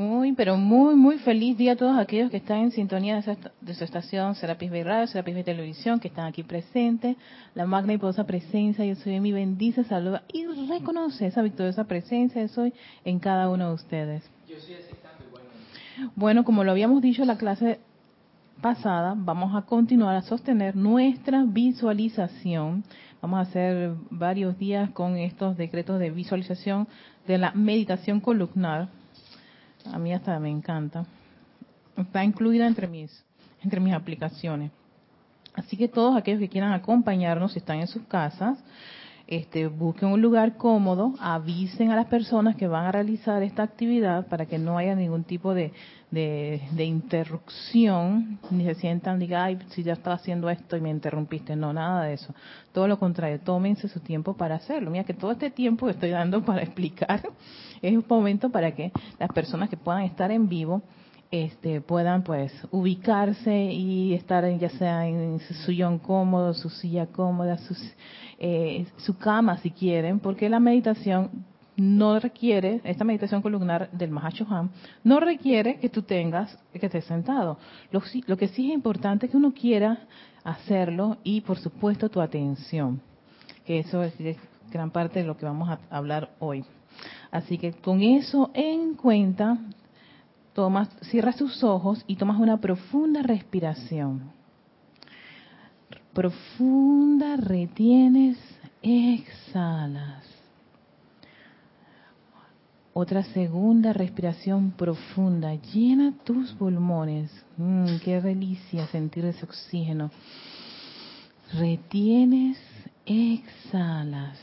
Muy, pero muy, muy feliz día a todos aquellos que están en sintonía de, su estación Serapis Bay Radio, Serapis Bay Televisión, que están aquí presentes. La magna y poderosa presencia, yo soy mi bendice, saluda y reconoce esa victoriosa presencia, de soy en cada uno de ustedes. Yo soy Bueno, como lo habíamos dicho en la clase pasada, vamos a continuar a sostener nuestra visualización. Vamos a hacer varios días con estos decretos de visualización de la meditación columnar a mí hasta me encanta. Está incluida entre mis, entre mis aplicaciones. Así que todos aquellos que quieran acompañarnos, si están en sus casas, este, busquen un lugar cómodo, avisen a las personas que van a realizar esta actividad para que no haya ningún tipo de, interrupción, ni se sientan, diga, ay, si ya estaba haciendo esto y me interrumpiste. No, nada de eso. Todo lo contrario, tómense su tiempo para hacerlo. Mira que todo este tiempo que estoy dando para explicar es un momento para que las personas que puedan estar en vivo este, puedan pues ubicarse y estar ya sea en su sillón cómodo, su silla cómoda, eh, su cama si quieren, porque la meditación no requiere, esta meditación columnar del Mahashohan, no requiere que tú tengas, que estés sentado. Lo, lo que sí es importante es que uno quiera hacerlo y por supuesto tu atención, que eso es gran parte de lo que vamos a hablar hoy. Así que con eso en cuenta, tomas, cierras tus ojos y tomas una profunda respiración. Profunda, retienes, exhalas. Otra segunda respiración profunda. Llena tus pulmones. Mm, qué delicia sentir ese oxígeno. Retienes, exhalas.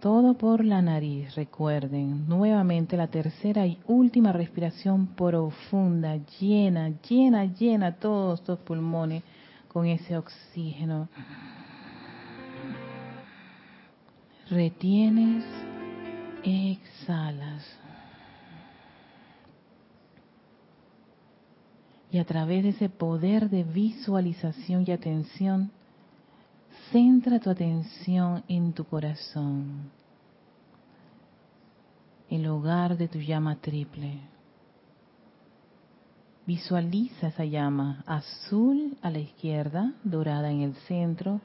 Todo por la nariz, recuerden. Nuevamente la tercera y última respiración profunda, llena, llena, llena todos tus pulmones con ese oxígeno. Retienes, exhalas. Y a través de ese poder de visualización y atención, Centra tu atención en tu corazón, el hogar de tu llama triple. Visualiza esa llama azul a la izquierda, dorada en el centro,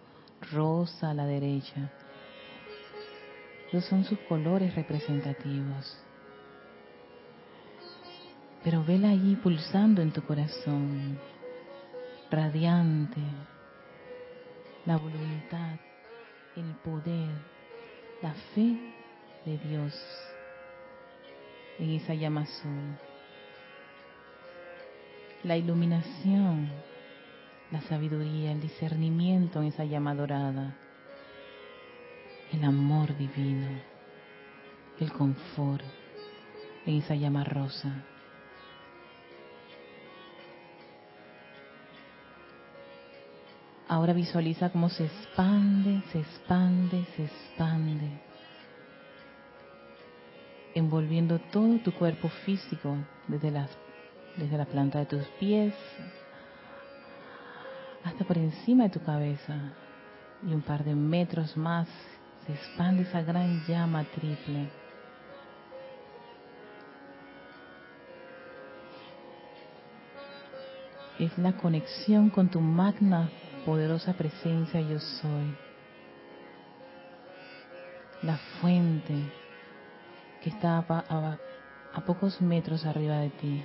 rosa a la derecha. Esos son sus colores representativos. Pero vela allí pulsando en tu corazón, radiante, la voluntad, el poder, la fe de Dios en esa llama azul. La iluminación, la sabiduría, el discernimiento en esa llama dorada. El amor divino, el confort en esa llama rosa. Ahora visualiza cómo se expande, se expande, se expande, envolviendo todo tu cuerpo físico desde la, desde la planta de tus pies hasta por encima de tu cabeza y un par de metros más se expande esa gran llama triple. Es la conexión con tu magna poderosa presencia yo soy. La fuente que está a, a, pocos metros arriba de ti,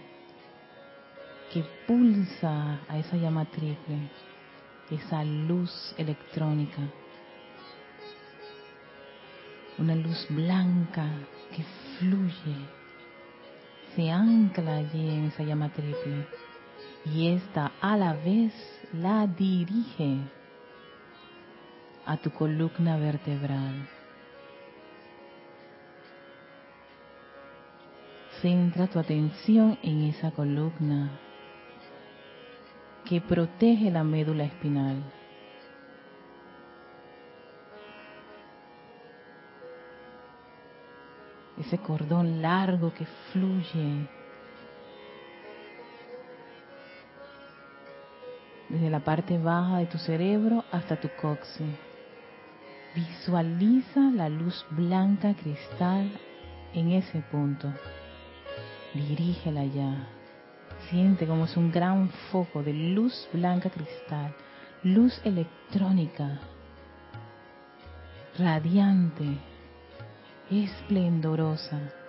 que pulsa a esa llama triple, esa luz electrónica, una luz blanca que fluye, se ancla allí en esa llama triple y esta a la vez la dirige a tu columna vertebral. Centra tu atención en esa columna que protege la médula espinal. Ese cordón largo que fluye desde la parte baja de tu cerebro hasta tu coxis. Visualiza la luz blanca cristal en ese punto. Dirígela ya. Siente como es un gran foco de luz blanca cristal, luz electrónica, radiante, esplendorosa.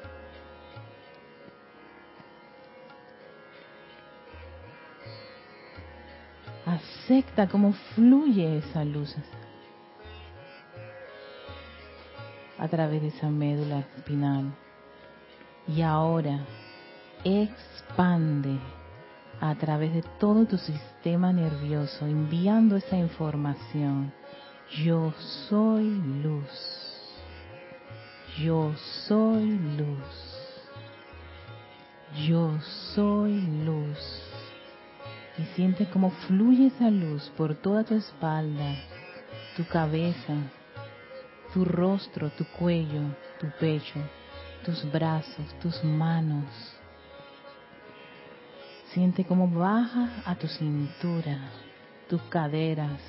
Acepta cómo fluye esa luz a través de esa médula espinal. Y ahora expande a través de todo tu sistema nervioso, enviando esa información. Yo soy luz. Yo soy luz. Yo soy luz. Y siente cómo fluye esa luz por toda tu espalda, tu cabeza, tu rostro, tu cuello, tu pecho, tus brazos, tus manos. Siente cómo baja a tu cintura, tus caderas,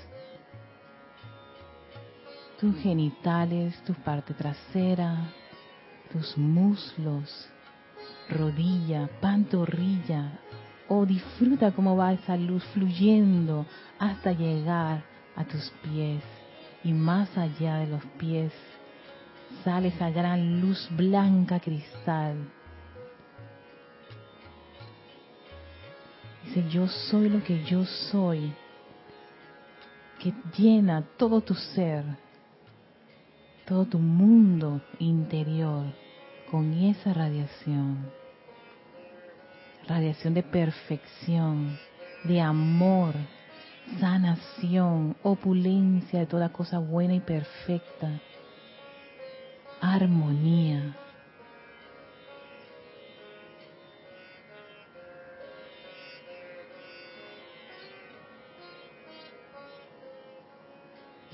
tus genitales, tu parte trasera, tus muslos, rodilla, pantorrilla. Oh, disfruta cómo va esa luz fluyendo hasta llegar a tus pies y más allá de los pies sale esa gran luz blanca cristal. Dice, yo soy lo que yo soy, que llena todo tu ser, todo tu mundo interior con esa radiación. Radiación de perfección, de amor, sanación, opulencia de toda cosa buena y perfecta, armonía.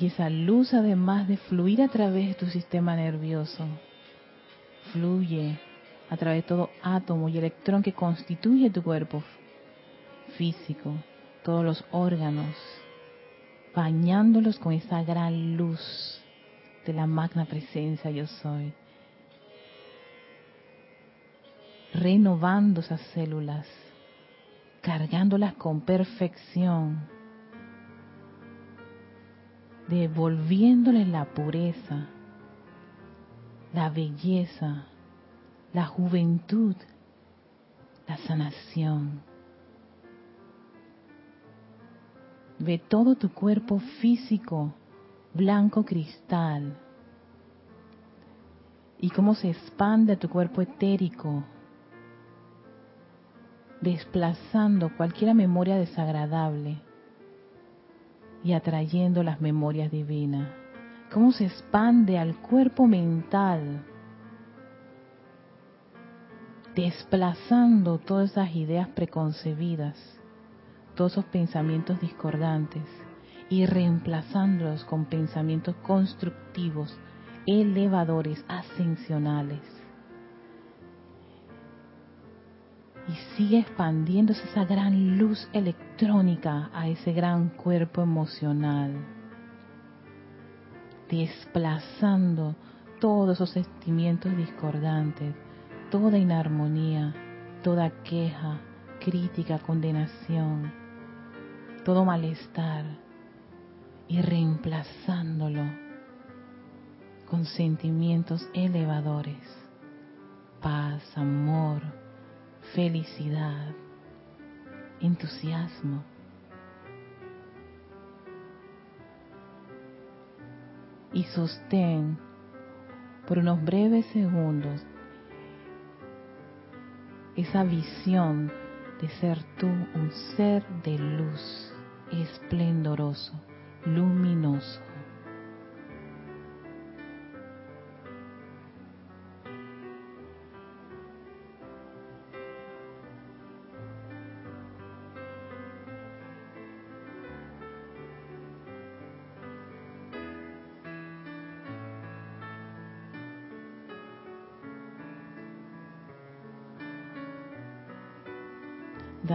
Y esa luz, además de fluir a través de tu sistema nervioso, fluye a través de todo átomo y electrón que constituye tu cuerpo físico, todos los órganos, bañándolos con esa gran luz de la magna presencia yo soy, renovando esas células, cargándolas con perfección, devolviéndoles la pureza, la belleza, la juventud, la sanación Ve todo tu cuerpo físico, blanco cristal, y cómo se expande tu cuerpo etérico, desplazando cualquier memoria desagradable y atrayendo las memorias divinas. Cómo se expande al cuerpo mental, desplazando todas esas ideas preconcebidas todos esos pensamientos discordantes y reemplazándolos con pensamientos constructivos, elevadores, ascensionales. Y sigue expandiéndose esa gran luz electrónica a ese gran cuerpo emocional, desplazando todos esos sentimientos discordantes, toda inarmonía, toda queja, crítica, condenación, todo malestar y reemplazándolo con sentimientos elevadores, paz, amor, felicidad, entusiasmo. Y sostén por unos breves segundos esa visión de ser tú un ser de luz esplendoroso, luminoso.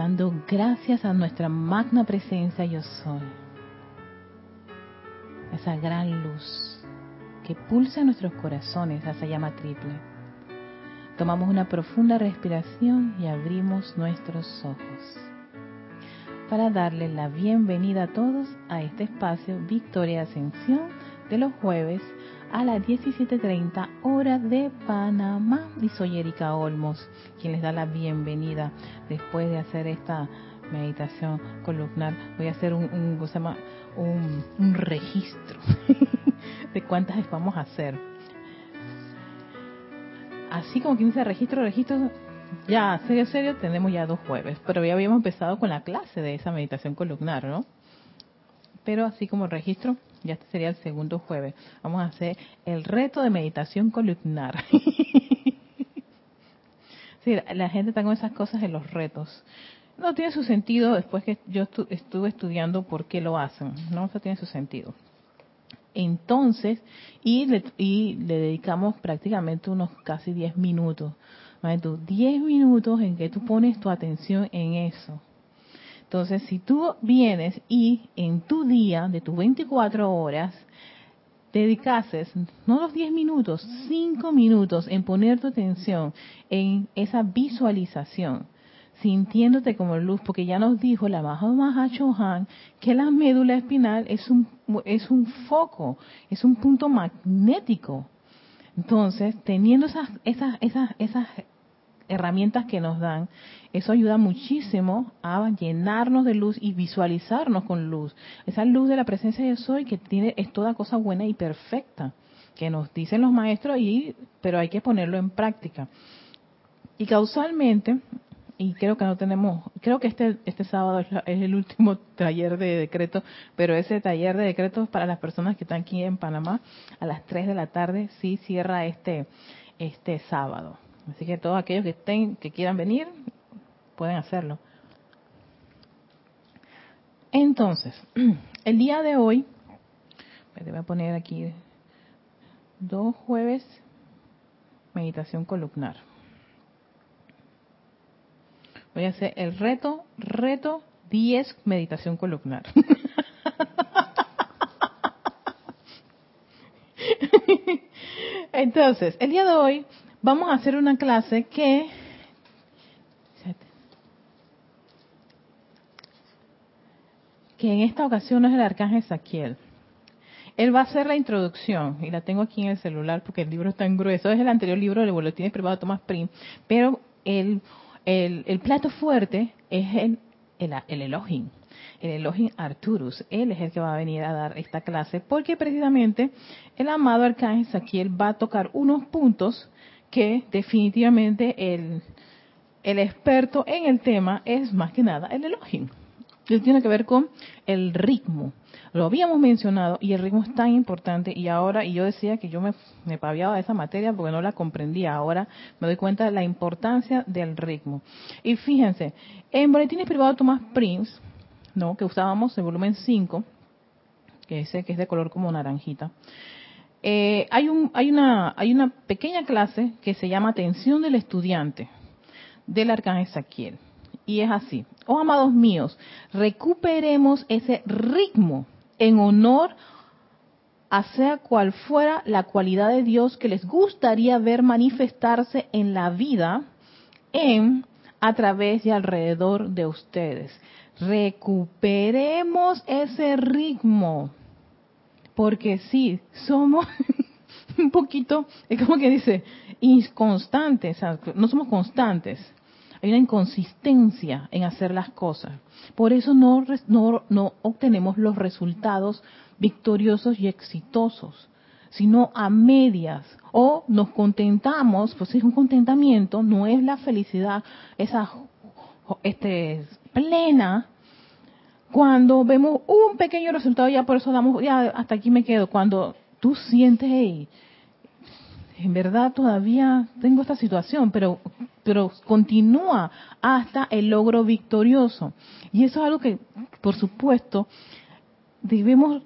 Dando gracias a nuestra magna presencia yo soy. Esa gran luz que pulsa en nuestros corazones, esa llama triple. Tomamos una profunda respiración y abrimos nuestros ojos para darle la bienvenida a todos a este espacio Victoria Ascensión de los jueves a las 17.30 hora de Panamá. Y soy Erika Olmos, quien les da la bienvenida después de hacer esta meditación columnar. Voy a hacer un, un, un, un registro de cuántas vamos a hacer así como quien dice registro, registro, ya, serio, serio, tenemos ya dos jueves, pero ya habíamos empezado con la clase de esa meditación columnar, ¿no? Pero así como registro, ya este sería el segundo jueves. Vamos a hacer el reto de meditación columnar. sí, la gente está con esas cosas en los retos. No tiene su sentido después que yo estuve estudiando por qué lo hacen, ¿no? Eso tiene su sentido. Entonces, y le, y le dedicamos prácticamente unos casi 10 minutos. 10 minutos en que tú pones tu atención en eso. Entonces, si tú vienes y en tu día de tus 24 horas dedicases, no los 10 minutos, 5 minutos en poner tu atención en esa visualización, sintiéndote como luz, porque ya nos dijo la Maha Chohan que la médula espinal es un, es un foco, es un punto magnético. Entonces, teniendo esas, esas, esas, esas herramientas que nos dan, eso ayuda muchísimo a llenarnos de luz y visualizarnos con luz. Esa luz de la presencia de soy que tiene, es toda cosa buena y perfecta, que nos dicen los maestros, y, pero hay que ponerlo en práctica. Y causalmente, y creo que no tenemos, creo que este este sábado es, el último taller de decreto, pero ese taller de decretos para las personas que están aquí en Panamá a las 3 de la tarde sí cierra este este sábado. Así que todos aquellos que estén que quieran venir pueden hacerlo. Entonces, el día de hoy me voy a poner aquí dos jueves meditación columnar. Voy a hacer el reto, reto 10 meditación columnar. Entonces, el día de hoy vamos a hacer una clase que que en esta ocasión es el arcángel Saquiel. Él va a hacer la introducción, y la tengo aquí en el celular porque el libro está en grueso. Es el anterior libro del boletín privado de Thomas Prim, pero él el, plato fuerte es el, el, el Elohim, el Elohim Arturus. Él es el que va a venir a dar esta clase porque precisamente el amado Arcángel Saquiel va a tocar unos puntos que definitivamente el, el experto en el tema es más que nada el Elohim. Él tiene que ver con el ritmo, lo habíamos mencionado y el ritmo es tan importante y ahora, y yo decía que yo me, me paviaba de esa materia porque no la comprendía, ahora me doy cuenta de la importancia del ritmo. Y fíjense, en Boletines Privados Tomás Prince, ¿no? que usábamos el volumen 5, que ese que es de color como naranjita, eh, hay, un, hay, una, hay una pequeña clase que se llama Atención del Estudiante del Arcángel Saquiel. Y es así. Oh, amados míos, recuperemos ese ritmo en honor a sea cual fuera la cualidad de Dios que les gustaría ver manifestarse en la vida, en, a través y alrededor de ustedes. Recuperemos ese ritmo, porque sí, somos un poquito, es como que dice, inconstantes, no somos constantes. Hay una inconsistencia en hacer las cosas. Por eso no, no, obtenemos los resultados victoriosos y exitosos, sino a medias. O nos contentamos, pues es un contentamiento, no es la felicidad, esa este, plena, cuando vemos un pequeño resultado, ya por eso damos, ya hasta aquí me quedo. Cuando tú sientes, hey, en verdad todavía tengo esta situación, pero pero continúa hasta el logro victorioso. Y eso es algo que, por supuesto, debemos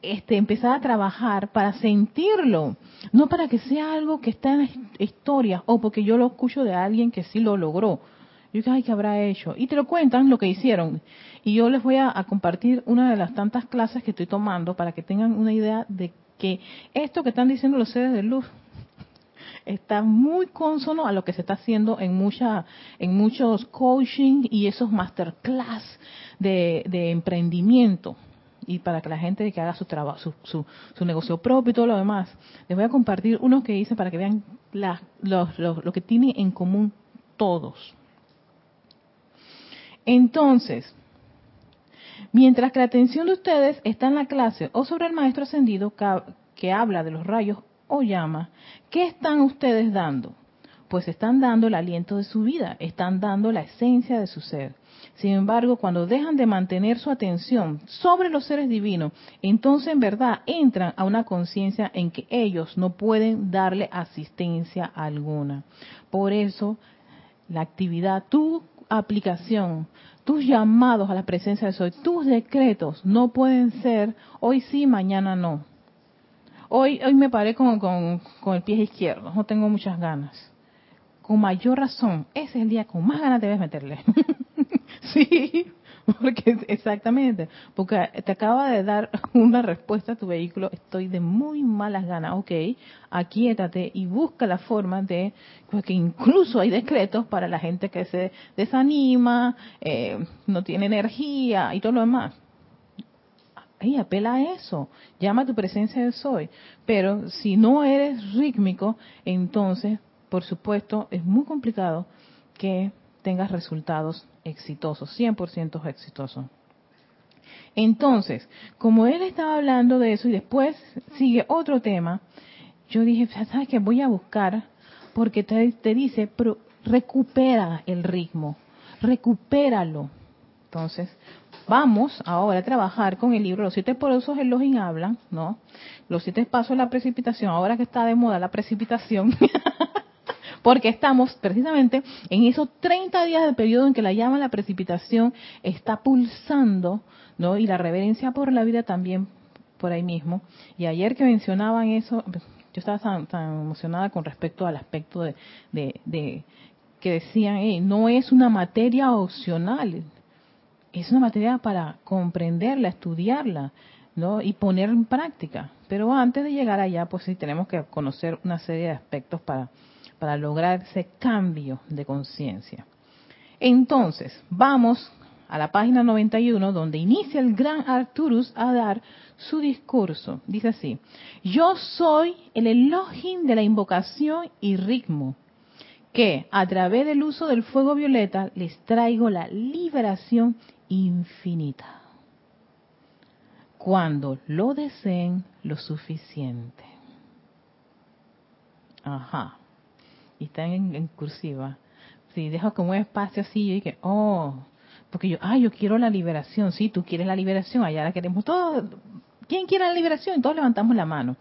este, empezar a trabajar para sentirlo, no para que sea algo que está en la historia o porque yo lo escucho de alguien que sí lo logró. Yo ay, ¿qué habrá hecho? Y te lo cuentan lo que hicieron. Y yo les voy a, compartir una de las tantas clases que estoy tomando para que tengan una idea de que esto que están diciendo los seres de luz está muy consono a lo que se está haciendo en mucha, en muchos coaching y esos masterclass de, emprendimiento y para que la gente que haga su trabajo, su, su, negocio propio y todo lo demás. Les voy a compartir unos que hice para que vean lo que tienen en común todos. Entonces, mientras que la atención de ustedes está en la clase o sobre el maestro ascendido que habla de los rayos o llamas, ¿qué están ustedes dando? Pues están dando el aliento de su vida, están dando la esencia de su ser. Sin embargo, cuando dejan de mantener su atención sobre los seres divinos, entonces en verdad entran a una conciencia en que ellos no pueden darle asistencia alguna. Por eso, la actividad, tu aplicación, tus llamados a la presencia de Soy, tus decretos no pueden ser hoy sí, mañana no. Hoy, hoy me paré con, con, con el pie izquierdo, no tengo muchas ganas. Con mayor razón, ese es el día con más ganas debes meterle. sí, porque exactamente, porque te acaba de dar una respuesta a tu vehículo, estoy de muy malas ganas, ok, aquíétate y busca la forma de, porque incluso hay decretos para la gente que se desanima, eh, no tiene energía y todo lo demás. Ay, apela a eso, llama a tu presencia de soy. Pero si no eres rítmico, entonces, por supuesto, es muy complicado que tengas resultados exitosos, 100% exitosos. Entonces, como él estaba hablando de eso y después sigue otro tema, yo dije, ¿sabes qué? Voy a buscar, porque te, dice, pero recupera el ritmo, recupéralo. Entonces, vamos ahora a trabajar con el libro Los siete poderosos Elohim hablan, ¿no? Los siete pasos de la precipitación, ahora que está de moda la precipitación. porque estamos precisamente en esos 30 días del periodo en que la llama la precipitación está pulsando, ¿no? Y la reverencia por la vida también por ahí mismo. Y ayer que mencionaban eso, yo estaba tan, emocionada con respecto al aspecto de, de, que decían, no es una materia opcional, es una materia para comprenderla, estudiarla, ¿no? Y poner en práctica. Pero antes de llegar allá, pues sí tenemos que conocer una serie de aspectos para para lograr ese cambio de conciencia. Entonces, vamos a la página 91 donde inicia el gran Arturus a dar su discurso. Dice así, yo soy el Elohim de la invocación y ritmo, que a través del uso del fuego violeta les traigo la liberación infinita. Cuando lo deseen lo suficiente. Ajá y están en, cursiva. Si dejo como un espacio así, yo dije, oh, porque yo, ah, yo quiero la liberación, sí, tú quieres la liberación, allá la queremos todos. ¿Quién quiere la liberación? Y todos levantamos la mano.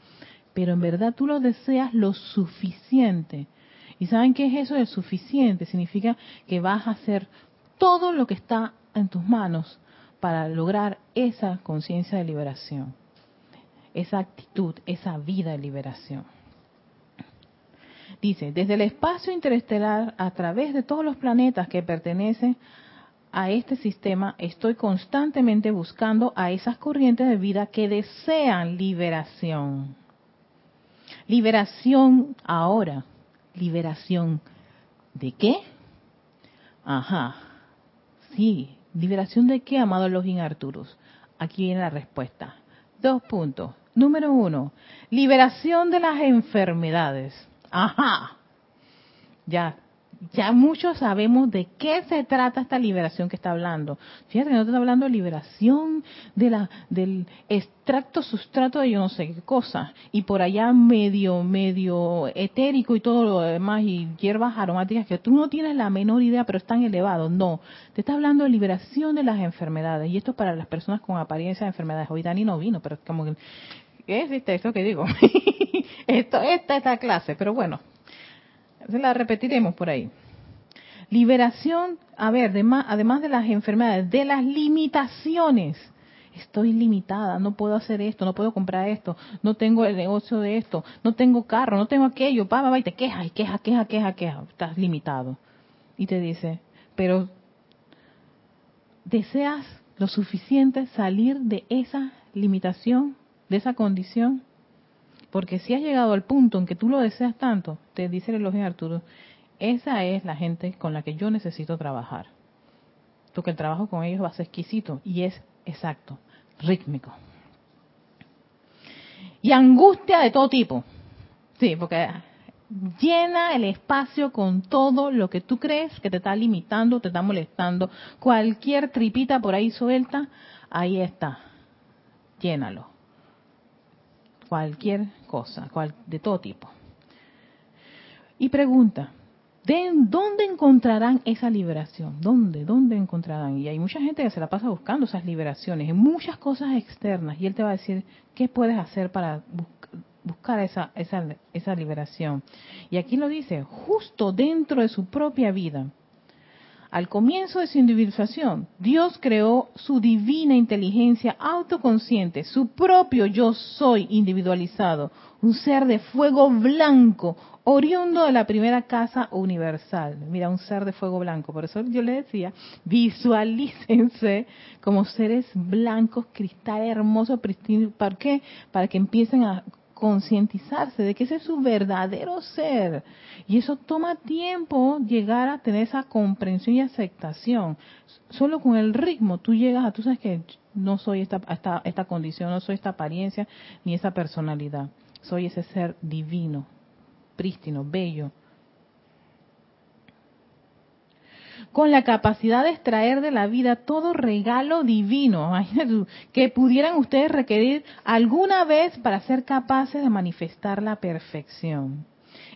Pero en verdad tú lo deseas lo suficiente. ¿Y saben qué es eso de suficiente? Significa que vas a hacer todo lo que está en tus manos para lograr esa conciencia de liberación, esa actitud, esa vida de liberación. Dice, desde el espacio interestelar, a través de todos los planetas que pertenecen a este sistema, estoy constantemente buscando a esas corrientes de vida que desean liberación. Liberación ahora. ¿Liberación de qué? Ajá. Sí, ¿liberación de qué, amado Login Arturus? Aquí viene la respuesta. Dos puntos. Número uno, liberación de las enfermedades. Ajá. Ya, ya muchos sabemos de qué se trata esta liberación que está hablando. Fíjate que no está hablando de liberación de la, del extracto sustrato de yo no sé qué cosa. Y por allá medio, medio etérico y todo lo demás y hierbas aromáticas que tú no tienes la menor idea, pero están elevados. No, te está hablando de liberación de las enfermedades. Y esto es para las personas con apariencia de enfermedades. Hoy Dani no vino, pero es como que ¿Qué es esto que digo? esto, esta, esta clase, pero bueno, se la repetiremos por ahí. Liberación, a ver, además de las enfermedades, de las limitaciones. Estoy limitada, no puedo hacer esto, no puedo comprar esto, no tengo el negocio de esto, no tengo carro, no tengo aquello, pa, pa, y te quejas, y queja, queja, queja, queja, estás limitado. Y te dice, pero deseas lo suficiente salir de esa limitación de esa condición. Porque si has llegado al punto en que tú lo deseas tanto, te dice el elogio de Arturo, esa es la gente con la que yo necesito trabajar. Porque el trabajo con ellos va a ser exquisito y es exacto, rítmico. Y angustia de todo tipo. Sí, porque llena el espacio con todo lo que tú crees que te está limitando, te está molestando. Cualquier tripita por ahí suelta, ahí está. Llénalo. Cualquier cosa, de todo tipo. Y pregunta, ¿dónde encontrarán esa liberación? ¿Dónde? ¿Dónde encontrarán? Y hay mucha gente que se la pasa buscando esas liberaciones en muchas cosas externas y él te va a decir, ¿qué puedes hacer para buscar esa, esa, esa liberación. Y aquí lo dice, justo dentro de su propia vida. Al comienzo de su individualización, Dios creó su divina inteligencia autoconsciente, su propio yo soy individualizado, un ser de fuego blanco, oriundo de la primera casa universal. Mira, un ser de fuego blanco. Por eso yo le decía, visualícense como seres blancos, cristal hermoso, pristino. ¿Para qué? Para que empiecen a concientizarse de que ese es su verdadero ser. Y eso toma tiempo llegar a tener esa comprensión y aceptación. Solo con el ritmo tú llegas a, tú sabes que no soy esta, esta, esta condición, no soy esta apariencia ni esa personalidad. Soy ese ser divino, prístino, bello, con la capacidad de extraer de la vida todo regalo divino que pudieran ustedes requerir alguna vez para ser capaces de manifestar la perfección.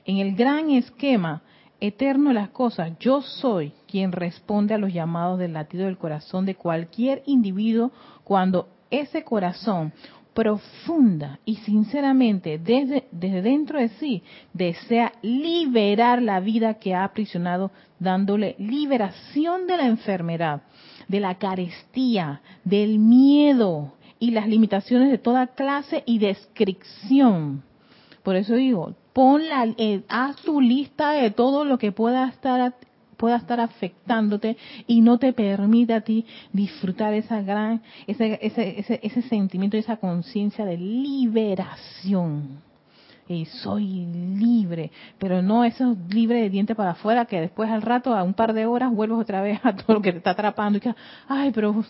En el gran esquema eterno de las cosas, yo soy quien responde a los llamados del latido del corazón de cualquier individuo cuando ese corazón profunda y sinceramente desde, desde dentro de sí desea liberar la vida que ha aprisionado, dándole liberación de la enfermedad, de la carestía, del miedo y las limitaciones de toda clase y descripción. Por eso digo, pon la, eh, haz tu lista de todo lo que pueda estar pueda estar afectándote y no te permite a ti disfrutar esa gran, ese, ese, ese, ese sentimiento, esa conciencia de liberación. Y soy libre, pero no eso libre de diente para afuera que después al rato, a un par de horas, vuelves otra vez a todo lo que te está atrapando y que, ay, pero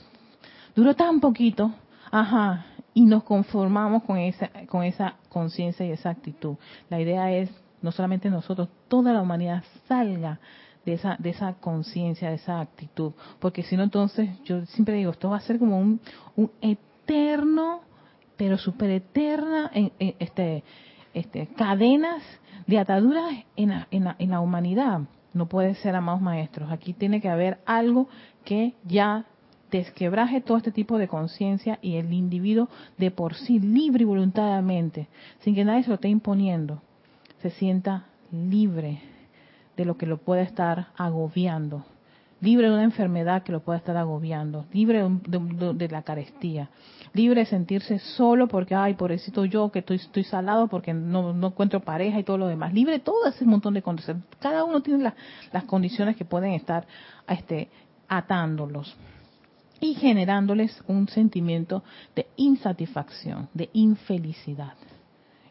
duró tan poquito, ajá, y nos conformamos con esa con esa conciencia y esa actitud. La idea es no solamente nosotros, toda la humanidad salga de esa, de esa conciencia, de esa actitud. Porque si no, entonces, yo siempre digo, esto va a ser como un, un eterno, pero súper eterna, en, este, este, cadenas de ataduras en la, en, la, en la humanidad. No puede ser, amados maestros. Aquí tiene que haber algo que ya desquebraje todo este tipo de conciencia y el individuo de por sí, libre y voluntariamente, sin que nadie se lo esté imponiendo, se sienta libre de lo que lo puede estar agobiando, libre de una enfermedad que lo pueda estar agobiando, libre de, la carestía, libre de sentirse solo porque, ay, pobrecito yo que estoy, estoy salado porque no, encuentro pareja y todo lo demás, libre de todo ese montón de condiciones. Cada uno tiene las condiciones que pueden estar este, atándolos y generándoles un sentimiento de insatisfacción, de infelicidad.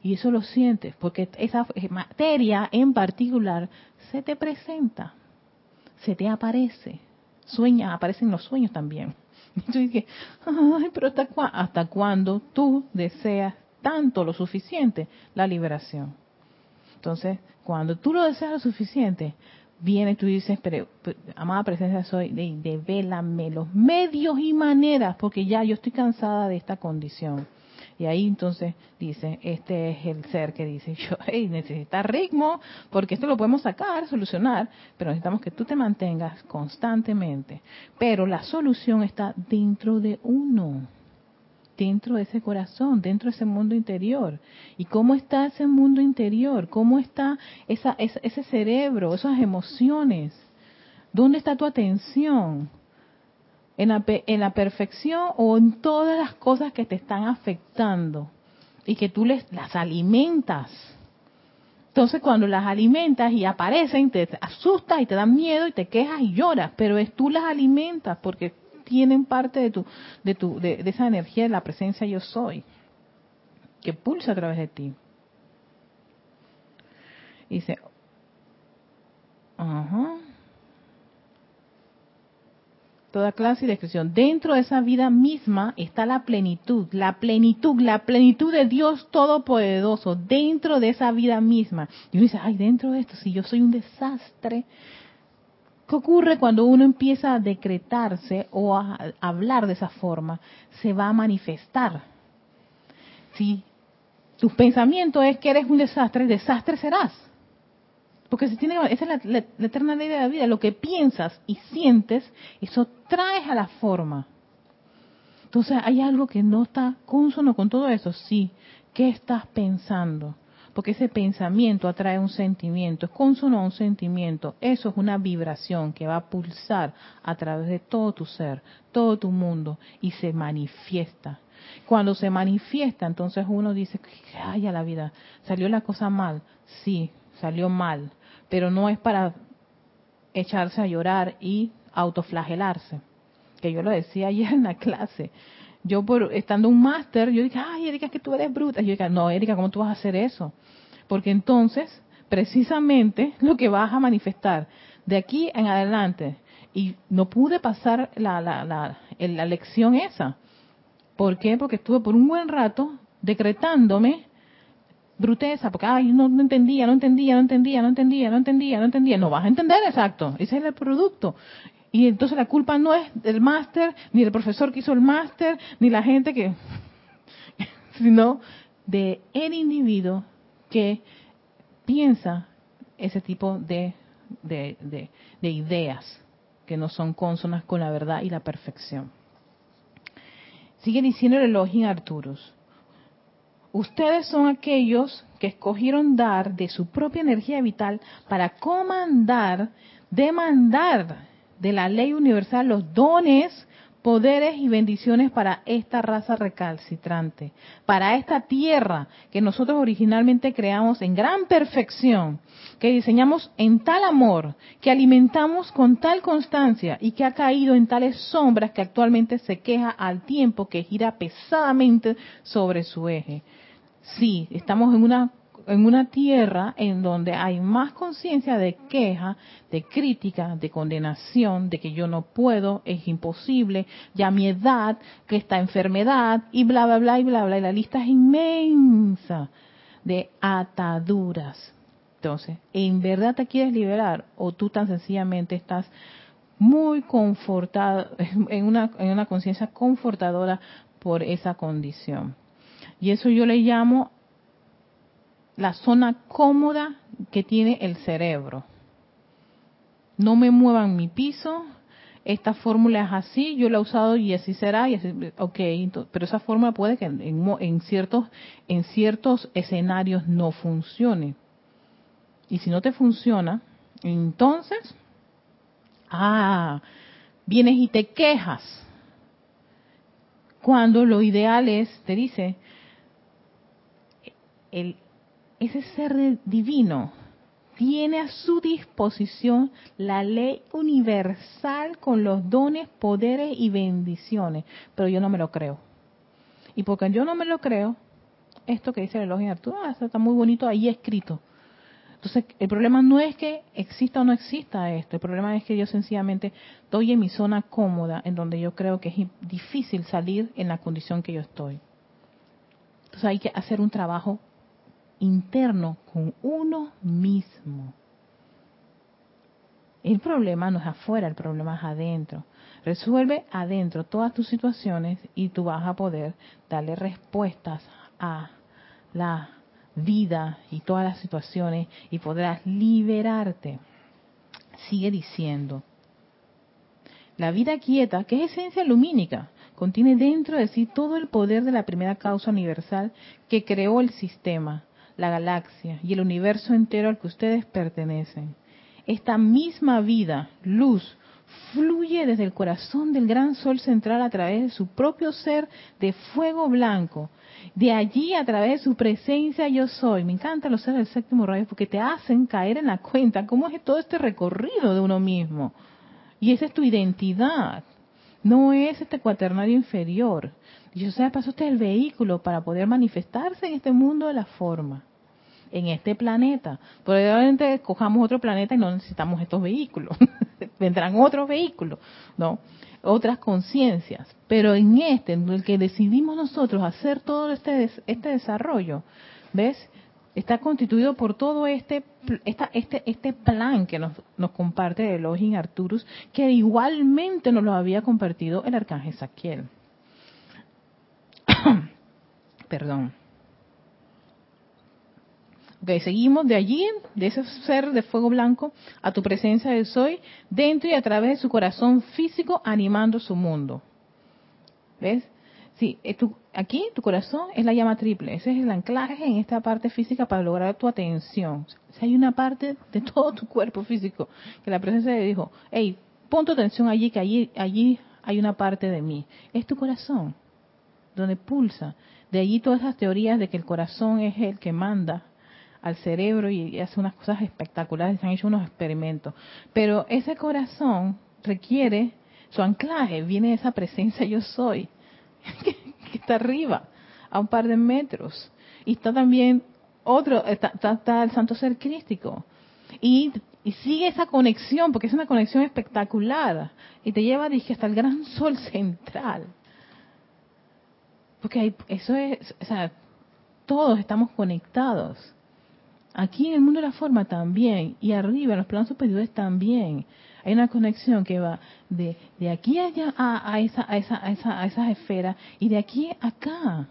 Y eso lo sientes, porque esa materia en particular se te presenta, se te aparece, sueña, aparecen los sueños también. Y dices, ay, pero hasta, hasta cuándo tú deseas tanto lo suficiente la liberación. Entonces, cuando tú lo deseas lo suficiente, viene tú dices, pero, amada presencia soy, de, de los medios y maneras, porque ya yo estoy cansada de esta condición. Y ahí entonces dice, este es el ser que dice, yo, hey, necesitas ritmo, porque esto lo podemos sacar, solucionar, pero necesitamos que tú te mantengas constantemente. Pero la solución está dentro de uno, dentro de ese corazón, dentro de ese mundo interior. ¿Y cómo está ese mundo interior? ¿Cómo está esa, ese cerebro, esas emociones? ¿Dónde está tu atención? En la, en la perfección o en todas las cosas que te están afectando y que tú les, las alimentas. Entonces cuando las alimentas y aparecen, te asustas y te dan miedo y te quejas y lloras, pero es tú las alimentas porque tienen parte de tu, de tu, de, esa energía de la presencia yo soy, que pulsa a través de ti. Dice, ajá. Toda clase y descripción. Dentro de esa vida misma está la plenitud, la plenitud, la plenitud de Dios Todopoderoso, dentro de esa vida misma. Y uno dice, ay, dentro de esto, si yo soy un desastre. ¿Qué ocurre cuando uno empieza a decretarse o a hablar de esa forma? Se va a manifestar. Si tu pensamiento es que eres un desastre, desastre serás. Porque si tiene, esa es la, eterna ley de la vida. Lo que piensas y sientes, eso traes a la forma. Entonces, ¿hay algo que no está consono con todo eso? Sí. ¿Qué estás pensando? Porque ese pensamiento atrae un sentimiento, es consono a un sentimiento. Eso es una vibración que va a pulsar a través de todo tu ser, todo tu mundo y se manifiesta. Cuando se manifiesta, entonces uno dice, ay, a la vida, salió la cosa mal. Sí, salió mal pero no es para echarse a llorar y autoflagelarse. Que yo lo decía ayer en la clase. Yo por estando un máster, yo dije, ay, Erika, que tú eres bruta. Y yo dije, no, Erika, ¿cómo tú vas a hacer eso? Porque entonces, precisamente, lo que vas a manifestar de aquí en adelante, y no pude pasar la, la, la, la lección esa. ¿Por qué? Porque estuve por un buen rato decretándome bruteza, porque, ay, no, entendía, no entendía, no entendía, no entendía, no entendía, no entendía. No vas a entender exacto, ese es el producto. Y entonces la culpa no es del máster, ni del profesor que hizo el máster, ni la gente que, sino de el individuo que piensa ese tipo de, de, de, de ideas que no son consonas con la verdad y la perfección. Sigue diciendo el Elohim Arturus. Ustedes son aquellos que escogieron dar de su propia energía vital para comandar, demandar de la ley universal los dones, poderes y bendiciones para esta raza recalcitrante, para esta tierra que nosotros originalmente creamos en gran perfección, que diseñamos en tal amor, que alimentamos con tal constancia y que ha caído en tales sombras que actualmente se queja al tiempo que gira pesadamente sobre su eje sí, estamos en una en una tierra en donde hay más conciencia de queja, de crítica, de condenación, de que yo no puedo, es imposible, ya mi edad, que esta enfermedad, y bla, bla, bla, y bla, bla, y la lista es inmensa de ataduras. Entonces, ¿en verdad te quieres liberar o tú tan sencillamente estás muy confortado, en una, en una conciencia confortadora por esa condición? Y eso yo le llamo la zona cómoda que tiene el cerebro. No me muevan mi piso, esta fórmula es así, yo la he usado y así será, y así, ok, pero esa fórmula puede que en, ciertos, en ciertos escenarios no funcione. Y si no te funciona, entonces, ah, vienes y te quejas. Cuando lo ideal es, te dice, el, ese ser divino tiene a su disposición la ley universal con los dones, poderes y bendiciones, pero yo no me lo creo. Y porque yo no me lo creo, esto que dice el elogio Arturo, ah, está muy bonito ahí escrito. Entonces, el problema no es que exista o no exista esto, el problema es que yo sencillamente estoy en mi zona cómoda, en donde yo creo que es difícil salir en la condición que yo estoy. Entonces hay que hacer un trabajo interno con uno mismo. El problema no es afuera, el problema es adentro. Resuelve adentro todas tus situaciones y tú vas a poder darle respuestas a la vida y todas las situaciones y podrás liberarte. Sigue diciendo, la vida quieta, que es esencia lumínica, contiene dentro de sí todo el poder de la primera causa universal que creó el sistema la galaxia y el universo entero al que ustedes pertenecen. Esta misma vida, luz, fluye desde el corazón del gran sol central a través de su propio ser de fuego blanco. De allí a través de su presencia yo soy. Me encanta los seres del séptimo rayo porque te hacen caer en la cuenta cómo es todo este recorrido de uno mismo. Y esa es tu identidad. No es este cuaternario inferior. Yo sé, paso este es el vehículo para poder manifestarse en este mundo de la forma. en este planeta. Probablemente cojamos otro planeta y no necesitamos estos vehículos. Vendrán otros vehículos, ¿no? Otras conciencias. Pero en este, en el que decidimos nosotros hacer todo este, este desarrollo, ¿ves? Está constituido por todo este, esta, este, este plan que nos, nos comparte Elohim Arturus, que igualmente nos lo había compartido el arcángel Saquiel. Perdón. Ok, seguimos de allí, de ese ser de fuego blanco, a tu presencia de soy, dentro y a través de su corazón físico, animando su mundo. ¿Ves? Sí, eh, aquí tu corazón es la llama triple, ese es el anclaje en esta parte física para lograr tu atención. Si hay una parte de todo tu cuerpo físico que la presencia le dijo, hey, pon tu atención allí, que allí, allí hay una parte de mí. Es tu corazón, donde pulsa. De allí todas esas teorías de que el corazón es el que manda al cerebro y hace unas cosas espectaculares, se han hecho unos experimentos. Pero ese corazón requiere su anclaje, viene de esa presencia yo soy, que, está arriba, a un par de metros. Y está también otro, está, el santo ser crístico. Y, y, sigue esa conexión, porque es una conexión espectacular. Y te lleva, dije, hasta el gran sol central. Porque eso es, o sea, todos estamos conectados. Aquí en el mundo de la forma también, y arriba en los planos superiores también. Hay una conexión que va de, de aquí allá a, a, esa, a, esa, a, esa, a esas esferas y de aquí acá,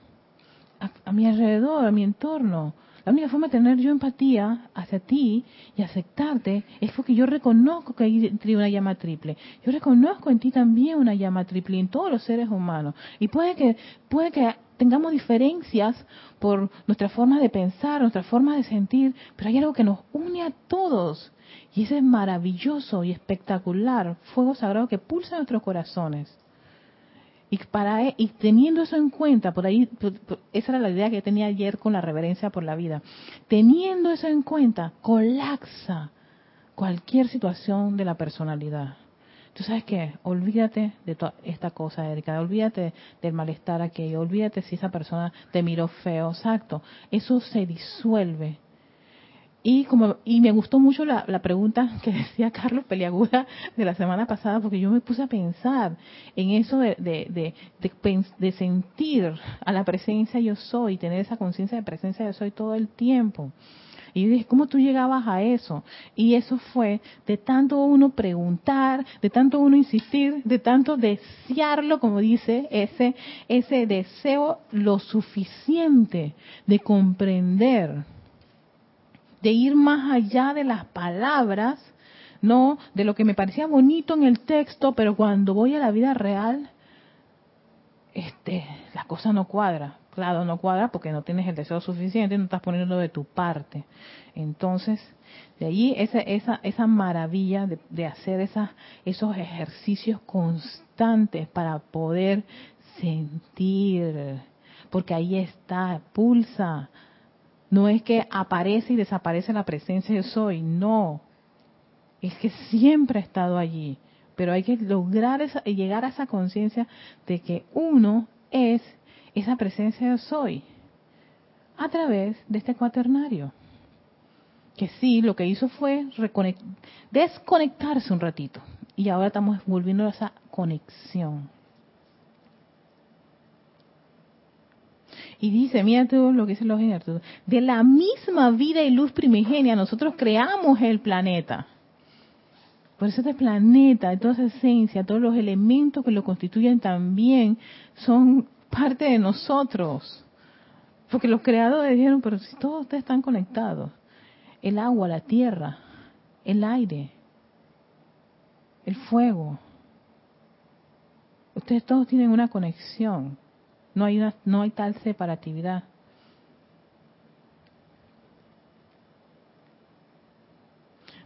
a, mi alrededor, a mi entorno. La única forma de tener yo empatía hacia ti y aceptarte es porque yo reconozco que hay una llama triple. Yo reconozco en ti también una llama triple en todos los seres humanos. Y puede que, puede que tengamos diferencias por nuestra forma de pensar, nuestra forma de sentir, pero hay algo que nos une a todos. Y ese es maravilloso y espectacular, fuego sagrado que pulsa en nuestros corazones. Y, para, e, y teniendo eso en cuenta, por ahí, esa era la idea que tenía ayer con la reverencia por la vida, teniendo eso en cuenta, colapsa cualquier situación de la personalidad. Tú sabes qué, olvídate de toda esta cosa, Erika, olvídate del malestar aquello, olvídate si esa persona te miró feo, exacto. Eso se disuelve. Y como y me gustó mucho la, pregunta que decía Carlos Peliaguda de la semana pasada, porque yo me puse a pensar en eso de, de, de, de sentir a la presencia yo soy, tener esa conciencia de presencia yo soy todo el tiempo. Y dije, ¿cómo tú llegabas a eso? Y eso fue de tanto uno preguntar, de tanto uno insistir, de tanto desearlo, como dice, ese, ese deseo lo suficiente de comprender, de ir más allá de las palabras, no de lo que me parecía bonito en el texto, pero cuando voy a la vida real, este, la cosa no cuadra claro, no cuadra porque no tienes el deseo suficiente, no estás poniendo de tu parte. Entonces, de allí esa, esa, esa maravilla de, de hacer esa, esos ejercicios constantes para poder sentir, porque ahí está, pulsa. No es que aparece y desaparece la presencia de soy, no. Es que siempre ha estado allí. Pero hay que lograr esa, llegar a esa conciencia de que uno es esa presencia yo soy a través de este cuaternario. Que sí, lo que hizo fue desconectarse un ratito. Y ahora estamos volviendo a esa conexión. Y dice, mira tú lo que dice los ejércitos, de la misma vida y luz primigenia nosotros creamos el planeta. Por eso este planeta, toda esa esencia, todos los elementos que lo constituyen también son parte de nosotros. Porque los creadores dijeron, pero si todos ustedes están conectados, el agua, la tierra, el aire, el fuego, ustedes todos tienen una conexión, no hay, una, no hay tal separatividad.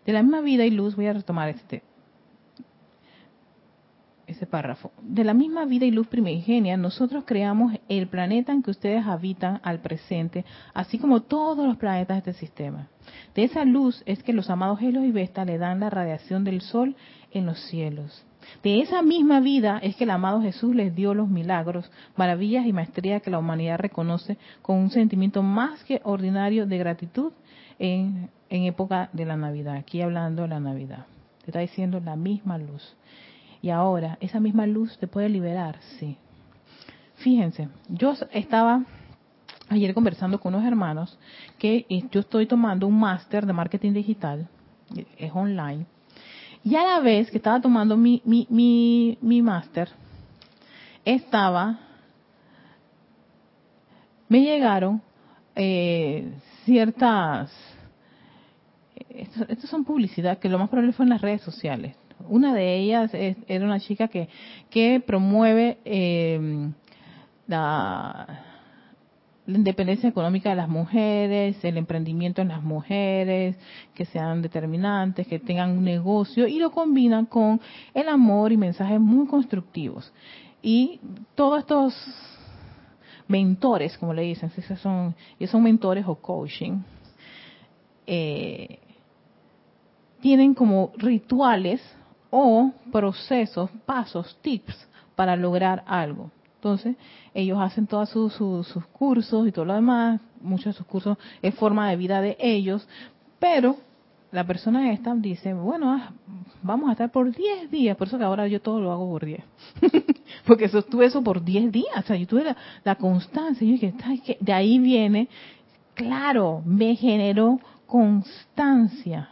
De la misma vida y luz voy a retomar este ese párrafo. De la misma vida y luz primigenia, nosotros creamos el planeta en que ustedes habitan al presente, así como todos los planetas de este sistema. De esa luz es que los amados Helios y Vesta le dan la radiación del sol en los cielos. De esa misma vida es que el amado Jesús les dio los milagros, maravillas y maestría que la humanidad reconoce con un sentimiento más que ordinario de gratitud en, en época de la Navidad. Aquí hablando de la Navidad. Te está diciendo la misma luz. Y ahora, esa misma luz te puede liberar, sí. Fíjense, yo estaba ayer conversando con unos hermanos que eh, yo estoy tomando un máster de marketing digital, es online, y a la vez que estaba tomando mi, mi, mi, mi máster, estaba, me llegaron eh, ciertas, estas son publicidad, que lo más probable fue en las redes sociales, una de ellas era una chica que, que promueve eh, la, independencia económica de las mujeres, el emprendimiento en las mujeres, que sean determinantes, que tengan un negocio y lo combinan con el amor y mensajes muy constructivos. Y todos estos mentores, como le dicen, si son, son mentores o coaching, eh, tienen como rituales o procesos, pasos, tips para lograr algo. Entonces, ellos hacen todos sus, cursos y todo lo demás, muchos de sus cursos es forma de vida de ellos, pero la persona esta dice, bueno, ah, vamos a estar por 10 días, por eso que ahora yo todo lo hago por 10. Porque eso tuve eso por 10 días, o sea, yo tuve la, constancia, yo dije, de ahí viene, claro, me generó constancia.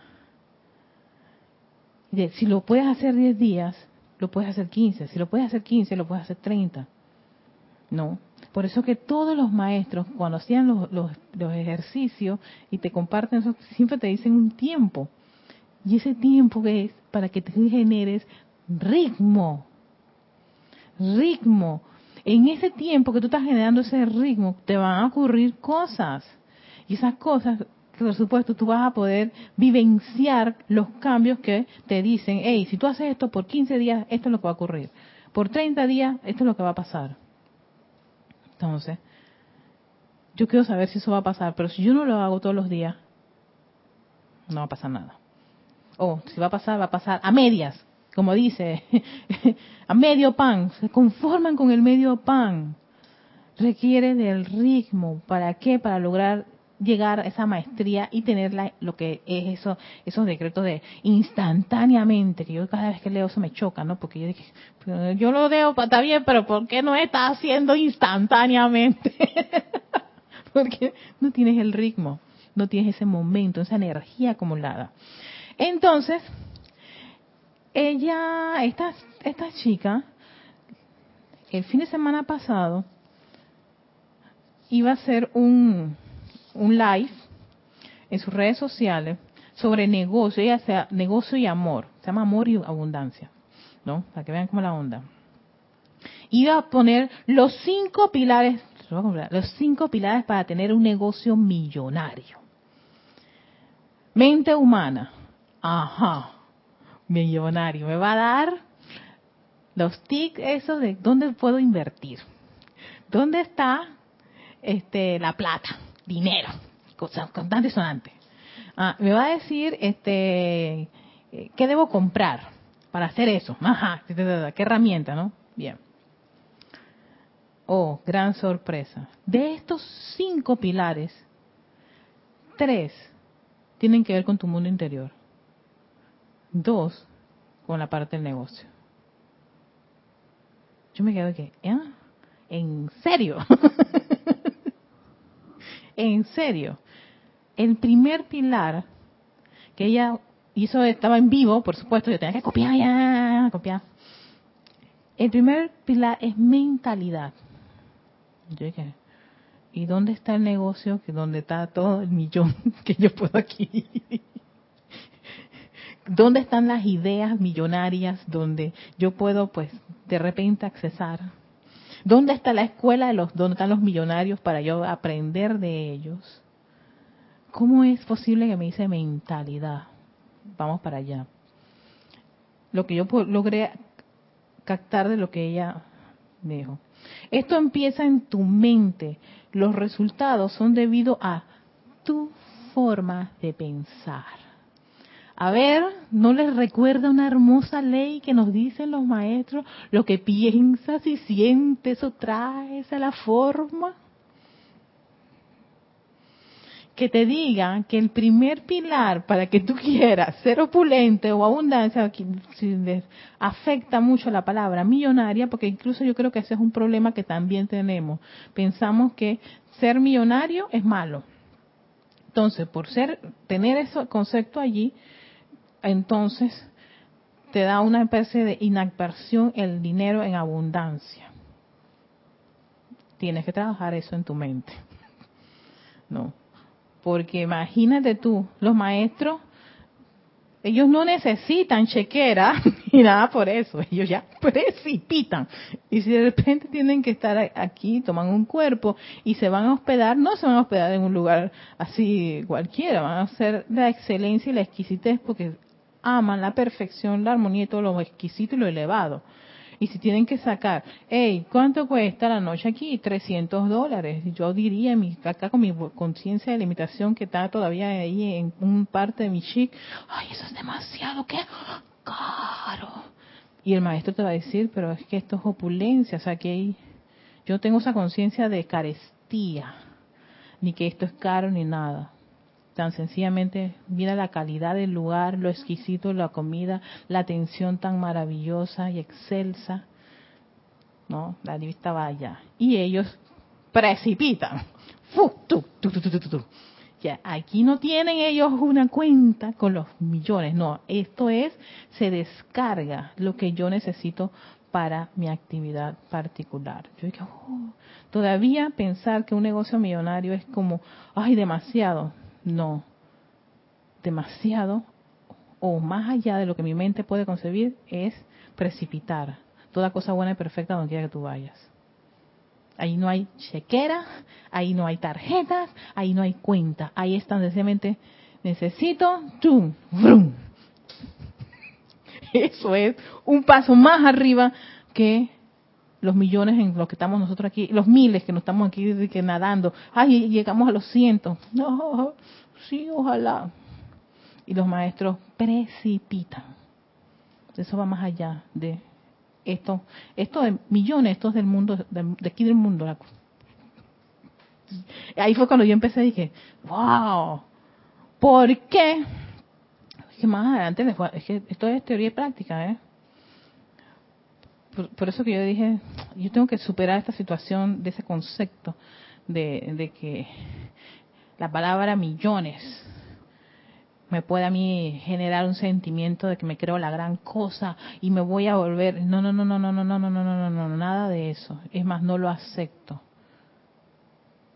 Si lo puedes hacer 10 días, lo puedes hacer 15. Si lo puedes hacer 15, lo puedes hacer 30. No. Por eso que todos los maestros, cuando hacían los, los, ejercicios y te comparten eso, siempre te dicen un tiempo. Y ese tiempo que es para que te generes ritmo. Ritmo. En ese tiempo que tú estás generando ese ritmo, te van a ocurrir cosas. Y esas cosas por supuesto tú vas a poder vivenciar los cambios que te dicen, hey, si tú haces esto por 15 días, esto es lo que va a ocurrir. Por 30 días, esto es lo que va a pasar. Entonces, yo quiero saber si eso va a pasar, pero si yo no lo hago todos los días, no va a pasar nada. O si va a pasar, va a pasar a medias, como dice, a medio pan, se conforman con el medio pan. Requiere del ritmo. ¿Para qué? Para lograr llegar a esa maestría y tener lo que es eso, esos decretos de instantáneamente, que yo cada vez que leo eso me choca, ¿no? Porque yo dije, yo lo leo, está bien, pero ¿por qué no está haciendo instantáneamente? Porque no tienes el ritmo, no tienes ese momento, esa energía acumulada. Entonces, ella, esta, esta chica, el fin de semana pasado, iba a hacer un, un live en sus redes sociales sobre negocio, ya sea negocio y amor, se llama amor y abundancia, ¿no? Para que vean cómo la onda. Iba a poner los cinco pilares, los cinco pilares para tener un negocio millonario. Mente humana, ajá, millonario, me va a dar los tics esos de dónde puedo invertir, dónde está este la plata, dinero, constante y sonante. Ah, me va a decir, este, ¿qué debo comprar para hacer eso? Ajá, ¿qué herramienta, no? Bien. Oh, gran sorpresa. De estos cinco pilares, tres tienen que ver con tu mundo interior. Dos, con la parte del negocio. Yo me quedo que, ¿eh? ¿En serio? en serio. El primer pilar que ella hizo, estaba en vivo, por supuesto, yo tenía que copiar ya, copiar. El primer pilar es mentalidad. Yo dije, ¿y dónde está el negocio? Que donde está todo el millón que yo puedo aquí. ¿Dónde están las ideas millonarias donde yo puedo, pues, de repente accesar? ¿Dónde está la escuela de los, dónde están los millonarios para yo aprender de ellos? ¿Cómo es posible que me dice mentalidad? Vamos para allá. Lo que yo logré captar de lo que ella dijo. Esto empieza en tu mente. Los resultados son debido a tu forma de pensar. A ver, ¿no les recuerda una hermosa ley que nos dicen los maestros? Lo que piensas y sientes o traes a la forma. Que te digan que el primer pilar para que tú quieras ser opulente o abundancia afecta mucho la palabra millonaria, porque incluso yo creo que ese es un problema que también tenemos. Pensamos que ser millonario es malo. Entonces, por ser tener ese concepto allí, entonces te da una especie de inadversión el dinero en abundancia. Tienes que trabajar eso en tu mente. No. Porque imagínate tú, los maestros, ellos no necesitan chequera ni nada por eso, ellos ya precipitan. Y si de repente tienen que estar aquí, toman un cuerpo y se van a hospedar, no se van a hospedar en un lugar así cualquiera, van a ser la excelencia y la exquisitez porque aman la perfección, la armonía todo lo exquisito y lo elevado. Y si tienen que sacar, hey, ¿cuánto cuesta la noche aquí? 300 dólares. Yo diría, acá con mi conciencia de limitación que está todavía ahí en un parte de mi chic, ay, eso es demasiado, qué caro. Y el maestro te va a decir, pero es que esto es opulencia, o sea, que yo tengo esa conciencia de carestía, ni que esto es caro ni nada tan sencillamente mira la calidad del lugar, lo exquisito la comida, la atención tan maravillosa y excelsa, ¿no? La vista vaya. Y ellos precipitan. Ya, aquí no tienen ellos una cuenta con los millones, no, esto es, se descarga lo que yo necesito para mi actividad particular. Yo digo, oh, todavía pensar que un negocio millonario es como, ay, demasiado. No, demasiado o más allá de lo que mi mente puede concebir es precipitar toda cosa buena y perfecta donde quiera que tú vayas. Ahí no hay chequera, ahí no hay tarjetas, ahí no hay cuenta. Ahí están sencillamente, necesito, tum, brum. Eso es un paso más arriba que los millones en los que estamos nosotros aquí, los miles que nos estamos aquí nadando. Ay, llegamos a los cientos. No, sí, ojalá. Y los maestros precipitan. Eso va más allá de esto, esto de millones, esto es del mundo, de, aquí del mundo. Ahí fue cuando yo empecé dije, wow, ¿por qué? Es que más adelante, es que esto es teoría y práctica, ¿eh? Por, eso que yo dije, yo tengo que superar esta situación de ese concepto de, que la palabra millones me puede a mí generar un sentimiento de que me creo la gran cosa y me voy a volver. No, no, no, no, no, no, no, no, no, no, no, no, nada de eso. Es más, no lo acepto.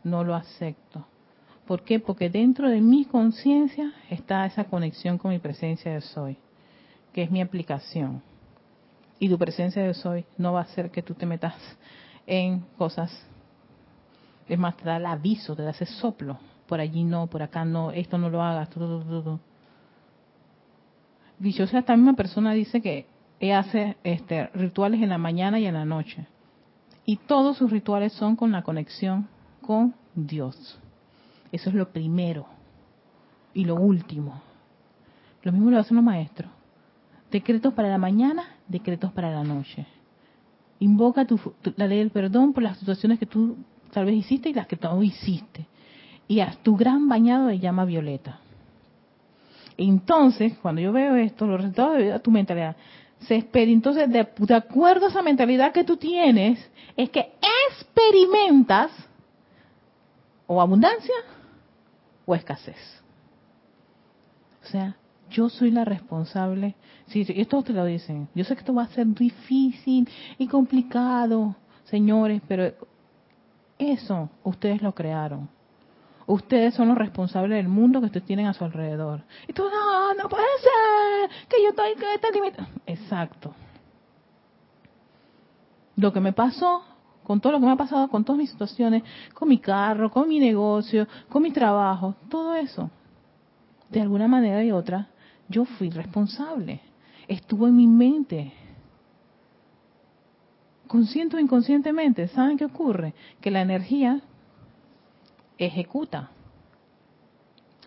No lo acepto. ¿Por qué? Porque dentro de mi conciencia está esa conexión con mi presencia de soy, que es mi aplicación y tu presencia de soy no va a hacer que tú te metas en cosas. Es más, te da el aviso, te da ese soplo. Por allí no, por acá no, esto no lo hagas. Todo, todo, todo. Dichosa, esta misma persona dice que hace este, rituales en la mañana y en la noche. Y todos sus rituales son con la conexión con Dios. Eso es lo primero. Y lo último. Lo mismo lo hacen los maestros. Decretos para la mañana, decretos para la noche. Invoca tu, la ley del perdón por las situaciones que tú tal vez hiciste y las que no hiciste. Y haz tu gran bañado de llama violeta. Entonces, cuando yo veo esto, los resultados de tu mentalidad, se espera, entonces, de, de acuerdo a esa mentalidad que tú tienes, es que experimentas o abundancia o escasez. O sea, yo soy la responsable. Sí, esto te lo dicen. Yo sé que esto va a ser difícil y complicado, señores, pero eso ustedes lo crearon. Ustedes son los responsables del mundo que ustedes tienen a su alrededor. Y tú, no, no puede ser, que yo estoy, que está limitado. Exacto. Lo que me pasó, con todo lo que me ha pasado, con todas mis situaciones, con mi carro, con mi negocio, con mi trabajo, todo eso, de alguna manera y otra, yo fui responsable. Estuvo en mi mente. consciente o inconscientemente, ¿saben qué ocurre? Que la energía ejecuta.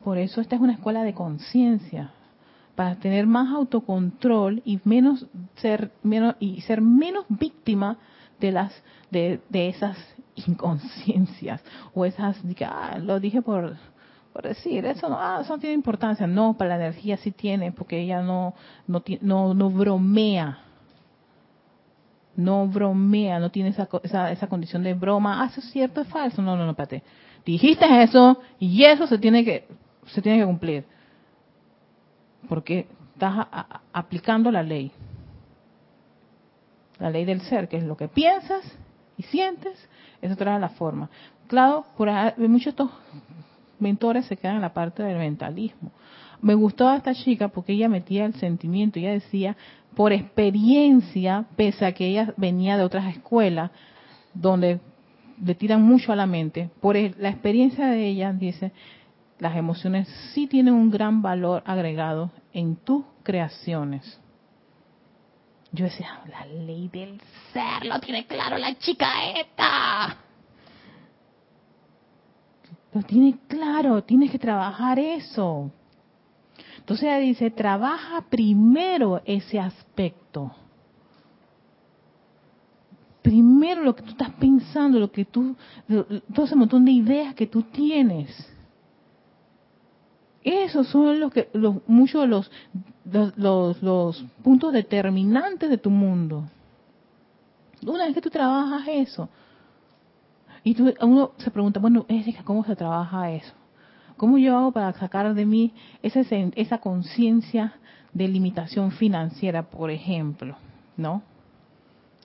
Por eso esta es una escuela de conciencia, para tener más autocontrol y menos ser menos y ser menos víctima de las de, esas inconsciencias o esas ah, lo dije por por decir eso no ah, eso no tiene importancia no para la energía sí tiene porque ella no no no, no bromea no bromea, no tiene esa, esa, esa condición de broma, ah, eso es cierto, es falso. No, no, no, espérate. Dijiste eso y eso se tiene que, se tiene que cumplir. Porque estás aplicando la ley. La ley del ser, que es lo que piensas y sientes, eso trae la forma. Claro, por muchos de estos mentores se quedan en la parte del mentalismo. Me gustó esta chica porque ella metía el sentimiento, ella decía, por experiencia, pese a que ella venía de otras escuelas donde le tiran mucho a la mente, por la experiencia de ella, dice, las emociones sí tienen un gran valor agregado en tus creaciones. Yo decía, la ley del ser lo tiene claro la chica esta. Lo tiene claro, tienes que trabajar eso. Entonces ella dice, trabaja primero ese aspecto. Primero lo que tú estás pensando, lo que tú, todo ese montón de ideas que tú tienes. Esos son los que, los, muchos de los, los, los puntos determinantes de tu mundo. Una vez que tú trabajas eso, y tú, uno se pregunta, bueno, ¿cómo se trabaja eso? ¿Cómo yo hago para sacar de mí esa, esa conciencia de limitación financiera, por ejemplo? ¿No?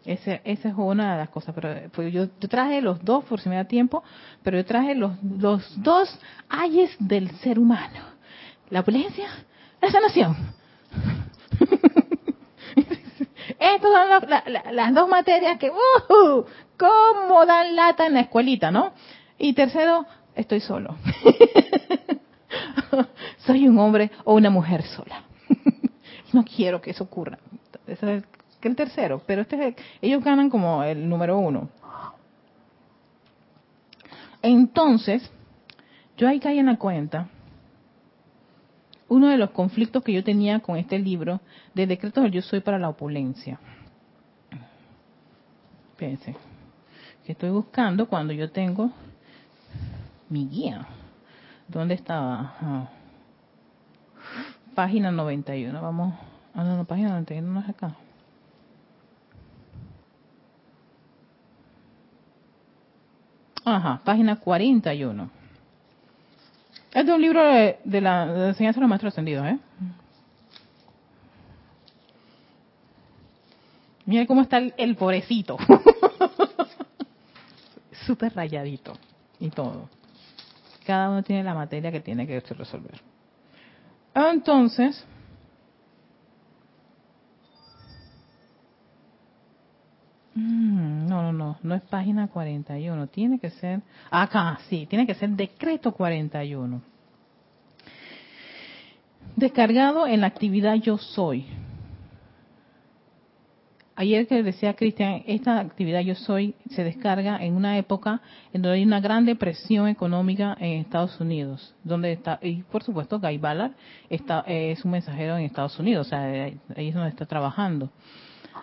Ese, esa es una de las cosas. Pero pues yo, traje los dos, por si me da tiempo, pero yo traje los, los dos ayes del ser humano. La opulencia, la sanación. Estas son las dos materias que, uh, ¿cómo dan lata en la escuelita, no? Y tercero, estoy solo. Soy un hombre o una mujer sola. no quiero que eso ocurra. Ese es el tercero, pero este ellos ganan como el número uno. Entonces, yo ahí caí en la cuenta uno de los conflictos que yo tenía con este libro de decretos del yo soy para la opulencia. Fíjense, que estoy buscando cuando yo tengo mi guía. ¿Dónde estaba? Ah. Página 91. Vamos. Ah, no, no, página 91 no es acá. Ajá, página 41. Este es un libro de, la, de enseñanza de los maestros ascendidos, ¿eh? Mira cómo está el pobrecito. Súper rayadito y todo. Cada uno tiene la materia que tiene que resolver. Entonces, mm, no, no, no, no es página 41, tiene que ser, acá, sí, tiene que ser decreto 41. Descargado en la actividad yo soy ayer que decía Cristian, esta actividad yo soy se descarga en una época en donde hay una gran depresión económica en Estados Unidos, donde está, y por supuesto Guy Ballard está, es un mensajero en Estados Unidos, o sea, ahí es donde está trabajando.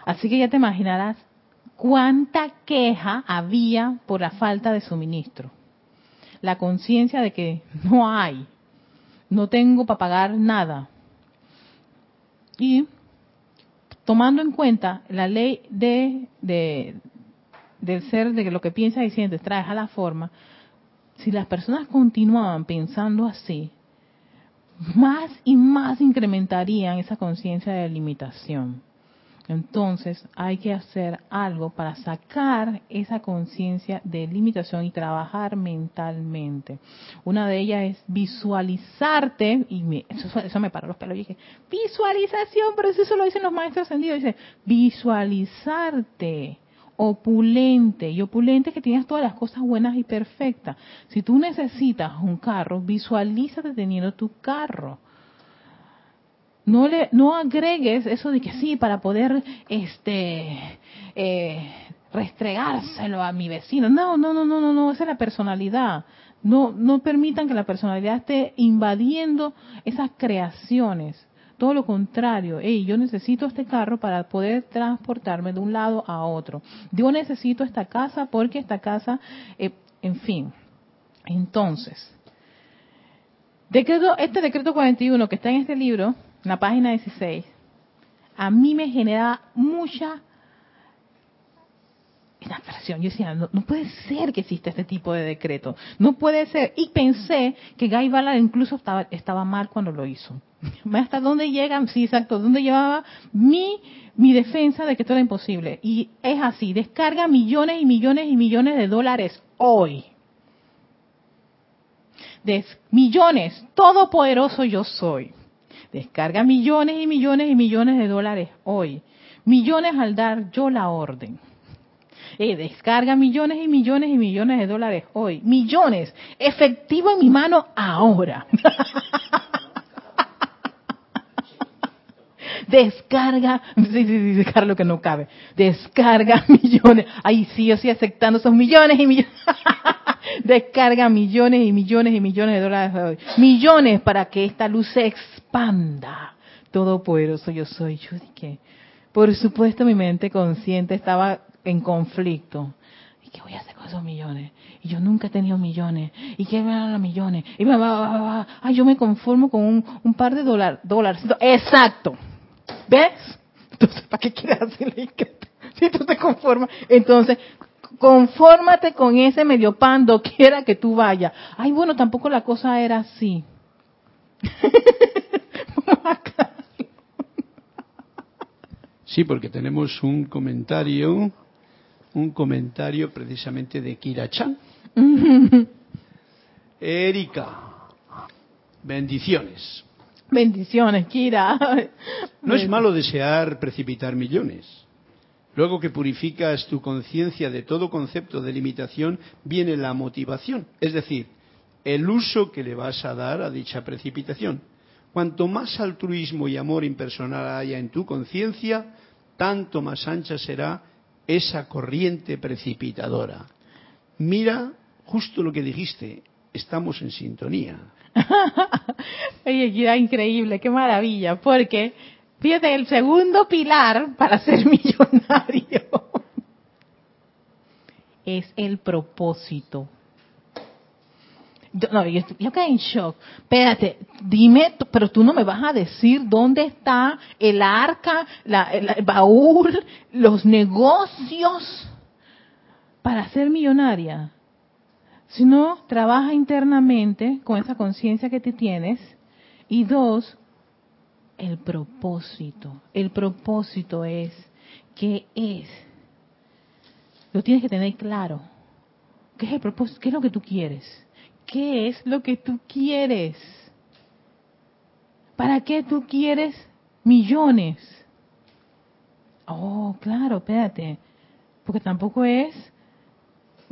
Así que ya te imaginarás cuánta queja había por la falta de suministro. La conciencia de que no hay, no tengo para pagar nada. Y tomando en cuenta la ley de, del ser, de lo que piensa y siente trae a la forma, si las personas continuaban pensando así, más y más incrementarían esa conciencia de limitación. Entonces hay que hacer algo para sacar esa conciencia de limitación y trabajar mentalmente. Una de ellas es visualizarte, y eso, me paró los pelos, y dije, visualización, pero eso lo dicen los maestros ascendidos, dice, visualizarte opulente y opulente que tienes todas las cosas buenas y perfectas. Si tú necesitas un carro, visualízate teniendo tu carro no le no agregues eso de que sí para poder este eh, restregárselo a mi vecino. No, no, no, no, no, no, esa es la personalidad. No, no permitan que la personalidad esté invadiendo esas creaciones. Todo lo contrario, hey, yo necesito este carro para poder transportarme de un lado a otro. Yo necesito esta casa porque esta casa, eh, en fin. Entonces, decreto, este decreto 41 que está en este libro, la página 16, a mí me genera mucha presión. Yo decía, no, puede ser que exista este tipo de decreto. No puede ser. Y pensé que Guy Ballard incluso estaba, estaba mal cuando lo hizo. ¿Hasta dónde llega? Sí, exacto. ¿Dónde llevaba mi, mi defensa de que esto era imposible? Y es así. Descarga millones y millones y millones de dólares hoy. De millones. Todopoderoso yo soy. Descarga millones y millones y millones de dólares hoy. Millones al dar yo la orden eh, descarga millones y millones y millones de dólares hoy. Millones. Efectivo en mi mano ahora. Descarga, sí, sí, sí, Carlos que no cabe. Descarga millones. Ay, sí, yo estoy aceptando esos millones y millones. Descarga millones y millones y millones de dólares. Millones para que esta luz se expanda. Todopoderoso yo soy. Yo dije, por supuesto mi mente consciente estaba en conflicto. ¿Y qué voy a hacer con esos millones? Y yo nunca he tenido millones. ¿Y qué me dan los millones? Y me va, Ay, yo me conformo con un, par de dólares. Exacto. ¿Ves? Entonces, ¿para qué quieres hacerle Si tú te conformas. Entonces, confórmate con ese medio pan quiera que tú vayas. Ay, bueno, tampoco la cosa era así. Sí, porque tenemos un comentario un comentario precisamente de Kira Chan. Erika, bendiciones. Bendiciones, Kira. No es malo desear precipitar millones. Luego que purificas tu conciencia de todo concepto de limitación, viene la motivación, es decir, el uso que le vas a dar a dicha precipitación. Cuanto más altruismo y amor impersonal haya en tu conciencia, tanto más ancha será esa corriente precipitadora. Mira justo lo que dijiste, estamos en sintonía. Oye, qué increíble, qué maravilla, porque fíjate, el segundo pilar para ser millonario es el propósito. Yo, no, yo, yo quedé en shock. Espérate, dime, pero tú no me vas a decir dónde está el arca, la, el baúl, los negocios para ser millonaria. Si no, trabaja internamente con esa conciencia que te tienes. Y dos, el propósito. El propósito es, ¿qué es? Lo tienes que tener claro. ¿Qué es el propósito? ¿Qué es lo que tú quieres? ¿Qué es lo que tú quieres? ¿Para qué tú quieres millones? Oh, claro, espérate. Porque tampoco es...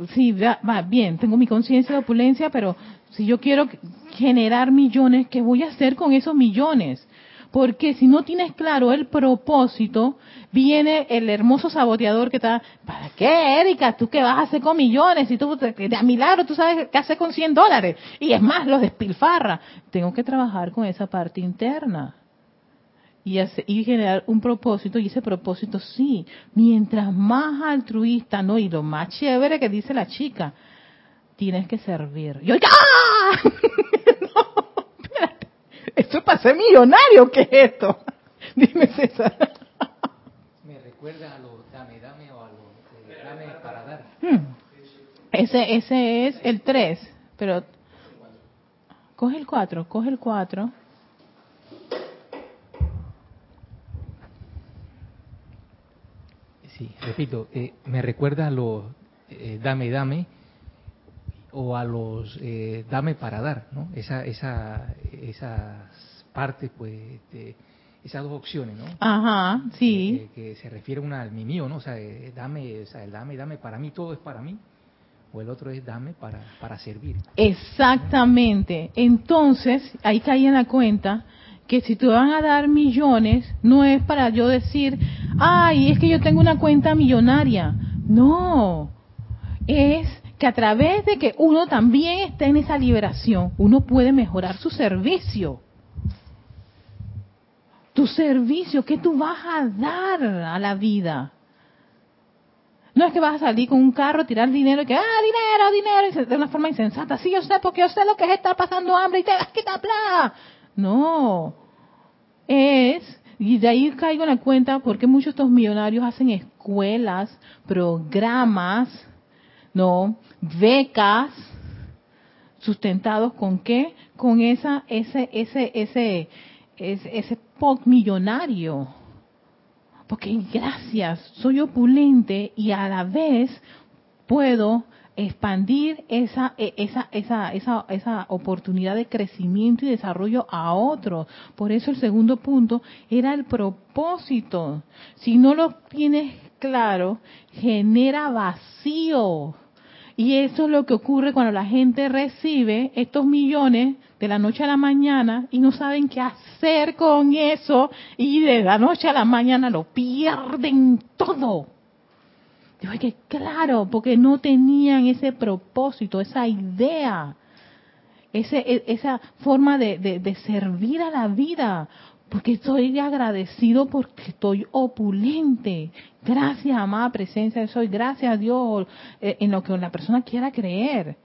Sí, va, bien, tengo mi conciencia de opulencia, pero si yo quiero generar millones, ¿qué voy a hacer con esos millones? Porque si no tienes claro el propósito, viene el hermoso saboteador que está, ¿para qué, Erika? ¿Tú qué vas a hacer con millones? Y tú, de a milagro, tú sabes qué hacer con 100 dólares. Y es más, los despilfarra. Tengo que trabajar con esa parte interna. Y, y generar un propósito, y ese propósito sí, mientras más altruista, ¿no? Y lo más chévere que dice la chica, tienes que servir. Yo, ¡ya! Esto es para ser millonario, ¿qué es esto? Dime, César. Me recuerda a los dame, dame o a los eh, dame para dar. Hmm. Ese, ese es el 3, pero coge el 4, coge el 4. Sí, repito, eh, me recuerda a los eh, dame, dame o a los eh, dame para dar, ¿no? Esa, esa, esas partes, pues, de, esas dos opciones, ¿no? Ajá, sí. Que, se refiere una al mi mío, ¿no? O sea, eh, dame, o sea, el dame, dame para mí, todo es para mí. O el otro es dame para, para servir. Exactamente. Entonces, ahí caí en la cuenta que si te van a dar millones, no es para yo decir, ay, es que yo tengo una cuenta millonaria No, es que a través de que uno también esté en esa liberación, uno puede mejorar su servicio. Tu servicio, ¿qué tú vas a dar a la vida? No es que vas a salir con un carro, tirar dinero y que, ah, dinero, dinero, de una forma insensata. Sí, yo sé, porque yo sé lo que es estar pasando hambre y te vas a quitar plata. No. Es, y de ahí caigo en la cuenta porque muchos de estos millonarios hacen escuelas, programas, no, becas, sustentados con qué? Con esa, ese, ese, ese, ese, ese millonario porque gracias, soy opulente y a la vez puedo expandir esa, e, esa, esa, esa, esa oportunidad de crecimiento y desarrollo a otros. Por eso el segundo punto era el propósito. Si no lo tienes claro, genera vacío. Y eso es lo que ocurre cuando la gente recibe estos millones de la noche a la mañana y no saben qué hacer con eso y de la noche a la mañana lo pierden todo. Digo, que claro, porque no tenían ese propósito, esa idea, ese, e, esa forma de, de servir a la vida, porque estoy agradecido porque estoy opulente. Gracias, amada presencia de soy. Gracias a Dios eh, en lo que una persona quiera creer.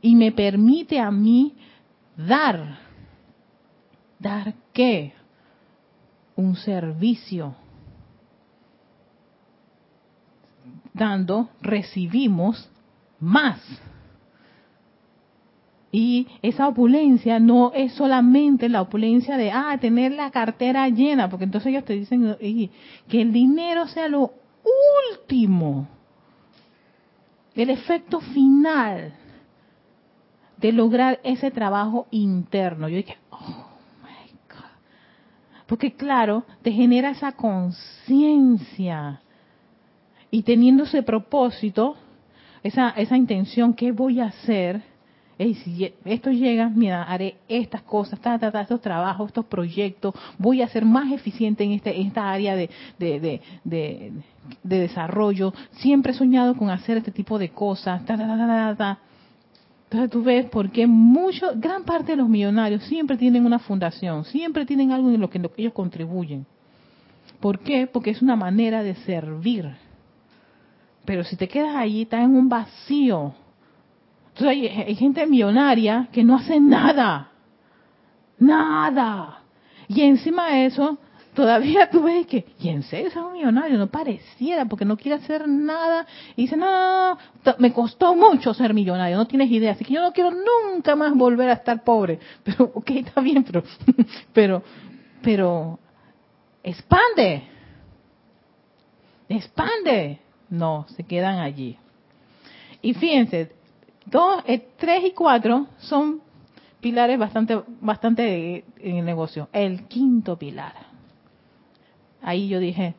Y me permite a mí dar. ¿Dar qué? Un servicio. Dando, recibimos más. Y esa opulencia no es solamente la opulencia de, ah, tener la cartera llena, porque entonces ellos te dicen que el dinero sea lo último, el efecto final de lograr ese trabajo interno. Yo dije, oh my God. Porque claro, te genera esa conciencia. Y teniendo ese propósito, esa, esa intención, ¿qué voy a hacer? si esto llega, mira, haré estas cosas, ta, ta, estos trabajos, estos proyectos, voy a ser más eficiente en, este, esta área de, de, de, desarrollo. Siempre he soñado con hacer este tipo de cosas, ta, ta, ta, ta, Entonces tú ves por qué mucho, gran parte de los millonarios siempre tienen una fundación, siempre tienen algo en lo que, en lo que ellos contribuyen. ¿Por qué? Porque es una manera de servir. Pero si te quedas allí, estás en un vacío entonces hay, gente millonaria que no hace nada. Nada. Y encima de eso, todavía tú ves que, y en serio es un millonario, no pareciera, porque no quiere hacer nada. Y dice, no, me costó mucho ser millonario, no tienes idea, así que yo no quiero nunca más volver a estar pobre. Pero, ok, está bien, pero, pero, pero, expande. Expande. No, se quedan allí. Y fíjense, Dos, eh, tres y cuatro son pilares bastante, bastante en el negocio. El quinto pilar. Ahí yo dije,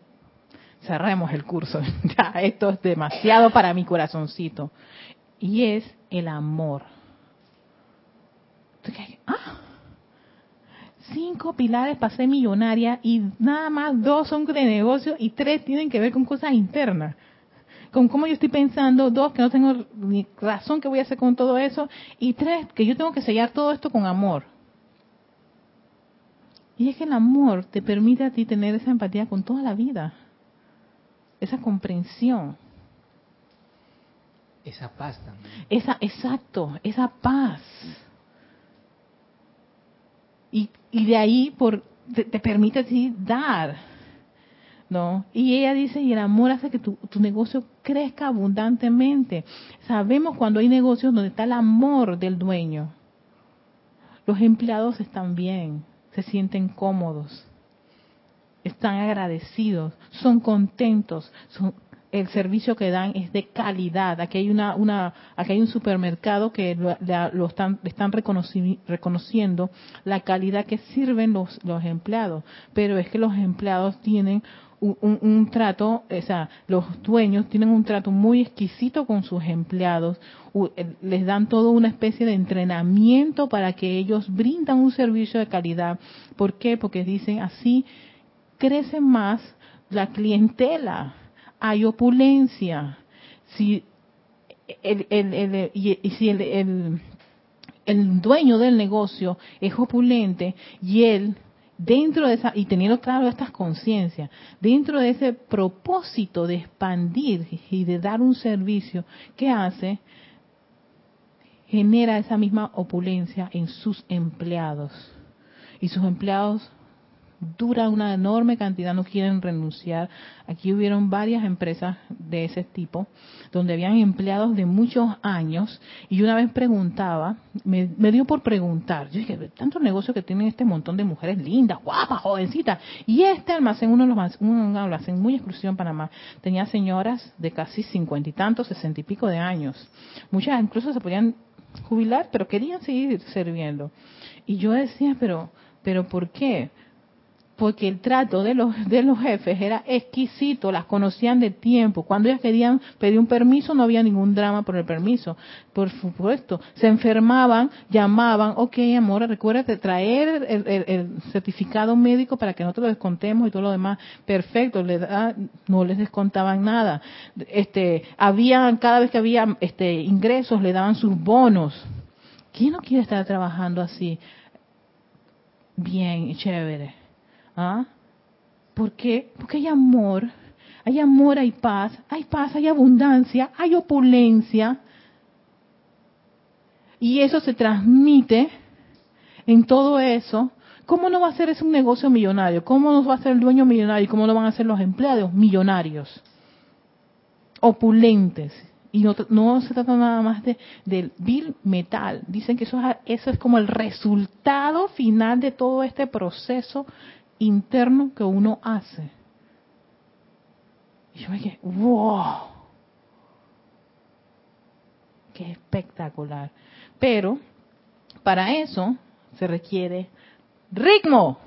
cerremos el curso. ya, esto es demasiado para mi corazoncito. Y es el amor. Ah, cinco pilares para ser millonaria y nada más dos son de negocio y tres tienen que ver con cosas internas con cómo yo estoy pensando, dos, que no tengo ni razón que voy a hacer con todo eso, y tres, que yo tengo que sellar todo esto con amor. Y es que el amor te permite a ti tener esa empatía con toda la vida, esa comprensión. Esa paz también. Esa, exacto, esa paz. Y, y de ahí por, te, te permite a ti dar ¿no? Y ella dice, y el amor hace que tu, negocio crezca abundantemente. Sabemos cuando hay negocios donde está el amor del dueño. Los empleados están bien, se sienten cómodos, están agradecidos, son contentos, son, el servicio que dan es de calidad. Aquí hay una, una aquí hay un supermercado que lo, están, están reconociendo la calidad que sirven los, los empleados, pero es que los empleados tienen un, trato, o sea, los dueños tienen un trato muy exquisito con sus empleados, eh, les dan toda una especie de entrenamiento para que ellos brindan un servicio de calidad. ¿Por qué? Porque dicen así crece más la clientela. Hay opulencia. Si el, el, el, y, si el, el, dueño del negocio es opulente y él dentro de esa, y teniendo claro estas conciencias, dentro de ese propósito de expandir y de dar un servicio, ¿qué hace? Genera esa misma opulencia en sus empleados. Y sus empleados dura una enorme cantidad, no quieren renunciar. Aquí hubieron varias empresas de ese tipo, donde habían empleados de muchos años, y una vez preguntaba, me, dio por preguntar, yo dije, tanto negocio que tienen este montón de mujeres lindas, guapas, jovencitas, y este almacén, uno de los almacén muy exclusivo en Panamá, tenía señoras de casi cincuenta y tantos, sesenta y pico de años. Muchas incluso se podían jubilar, pero querían seguir sirviendo. Y yo decía, pero, pero ¿por qué? Porque el trato de los, de los jefes era exquisito, las conocían de tiempo. Cuando ellas querían pedir un permiso, no había ningún drama por el permiso. Por supuesto, se enfermaban, llamaban, ok, amor, recuérdate traer el, certificado médico para que nosotros lo descontemos y todo lo demás. Perfecto, no les descontaban nada. Este, había, cada vez que había este, ingresos, le daban sus bonos. ¿Quién no quiere estar trabajando así? Bien, chévere ¿Ah? ¿Por qué? Porque hay amor, hay amor, hay paz, hay paz, hay abundancia, hay opulencia. Y eso se transmite en todo eso. ¿Cómo no va a ser ese un negocio millonario? ¿Cómo no va a ser el dueño millonario? ¿Cómo no van a ser los empleados millonarios? Opulentes. Y no, se trata nada más de, del bill metal. Dicen que eso es, eso es como el resultado final de todo este proceso interno que uno hace. Y yo me quedé, wow, qué espectacular. Pero para eso se requiere ritmo.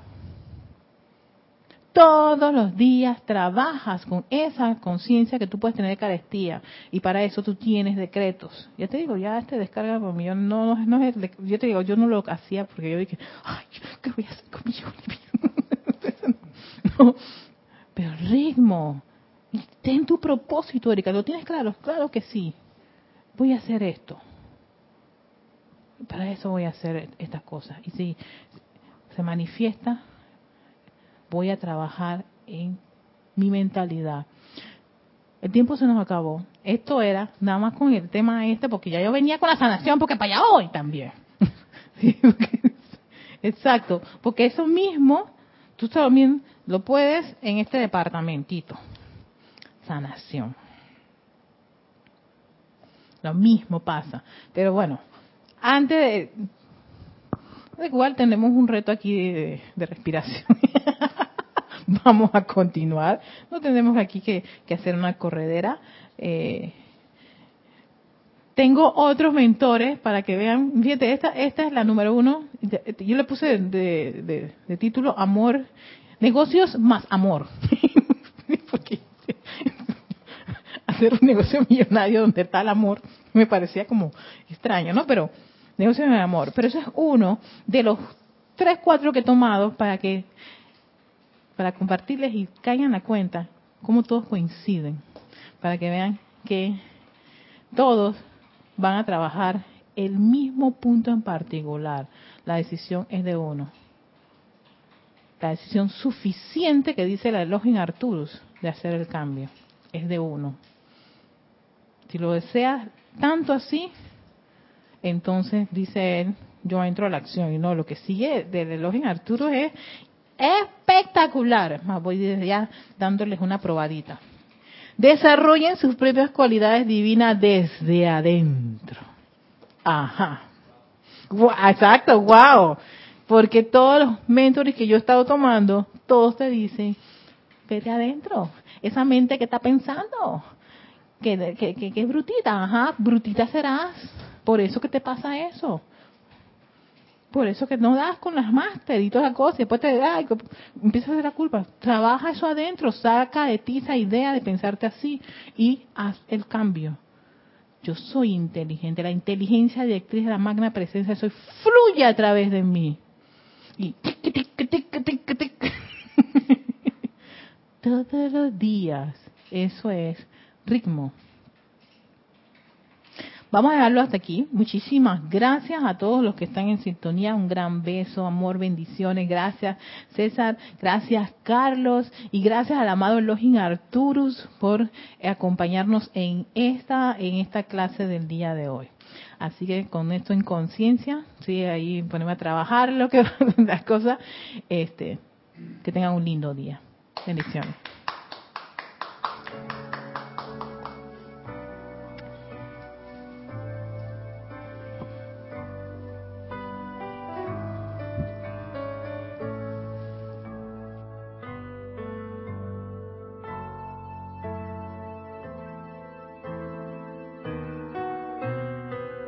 Todos los días trabajas con esa conciencia que tú puedes tener de carestía y para eso tú tienes decretos. Ya te digo, ya este descarga por mí, no, no, no es, yo te digo, yo no lo hacía porque yo dije, ay, ¿qué voy a hacer con millones? pero ritmo. Ten tu propósito, Erika. ¿Lo tienes claro? Claro que sí. Voy a hacer esto. Para eso voy a hacer estas cosas. Y si se manifiesta, voy a trabajar en mi mentalidad. El tiempo se nos acabó. Esto era nada más con el tema este, porque ya yo venía con la sanación, porque para allá voy también. exacto, porque eso mismo, tú también lo puedes en este departamentito. Sanación. Lo mismo pasa. Pero bueno, antes de... Igual tenemos un reto aquí de, respiración. Vamos a continuar. No tenemos aquí que, hacer una corredera. Eh, tengo otros mentores para que vean. Fíjate, esta, esta es la número uno. Yo le puse de título Amor Negocios más amor. Porque hacer un negocio millonario donde está el amor me parecía como extraño, ¿no? Pero negocio de amor. Pero eso es uno de los tres, cuatro que he tomado para que para compartirles y caigan la cuenta cómo todos coinciden, para que vean que todos van a trabajar el mismo punto en particular. La decisión es de uno la decisión suficiente que dice la Elohim Arturus de hacer el cambio. Es de uno. Si lo deseas tanto así, entonces dice él, yo entro a la acción. Y no, lo que sigue del Elohim Arturus es espectacular. Voy ya dándoles una probadita. Desarrollen sus propias cualidades divinas desde adentro. Ajá. Exacto, wow. Porque todos los mentores que yo he estado tomando, todos te dicen, vete adentro, esa mente que está pensando, que, que, es brutita, ajá, brutita serás, por eso que te pasa eso. Por eso que no das con las máster y toda la cosa, y después te da, y empiezas a hacer la culpa. Trabaja eso adentro, saca de ti esa idea de pensarte así y haz el cambio. Yo soy inteligente, la inteligencia directriz de la magna presencia soy fluye a través de mí y todos los días Eso es ritmo. Vamos a dejarlo hasta aquí. Muchísimas gracias a todos los que están en sintonía. Un gran beso, amor, bendiciones. Gracias César, gracias Carlos y gracias al amado Login Arturus por acompañarnos en esta en esta clase del día de hoy. Así que con esto en conciencia, sí, ahí ponemos a trabajar lo que las cosas, este, que tengan un lindo día. Bendiciones.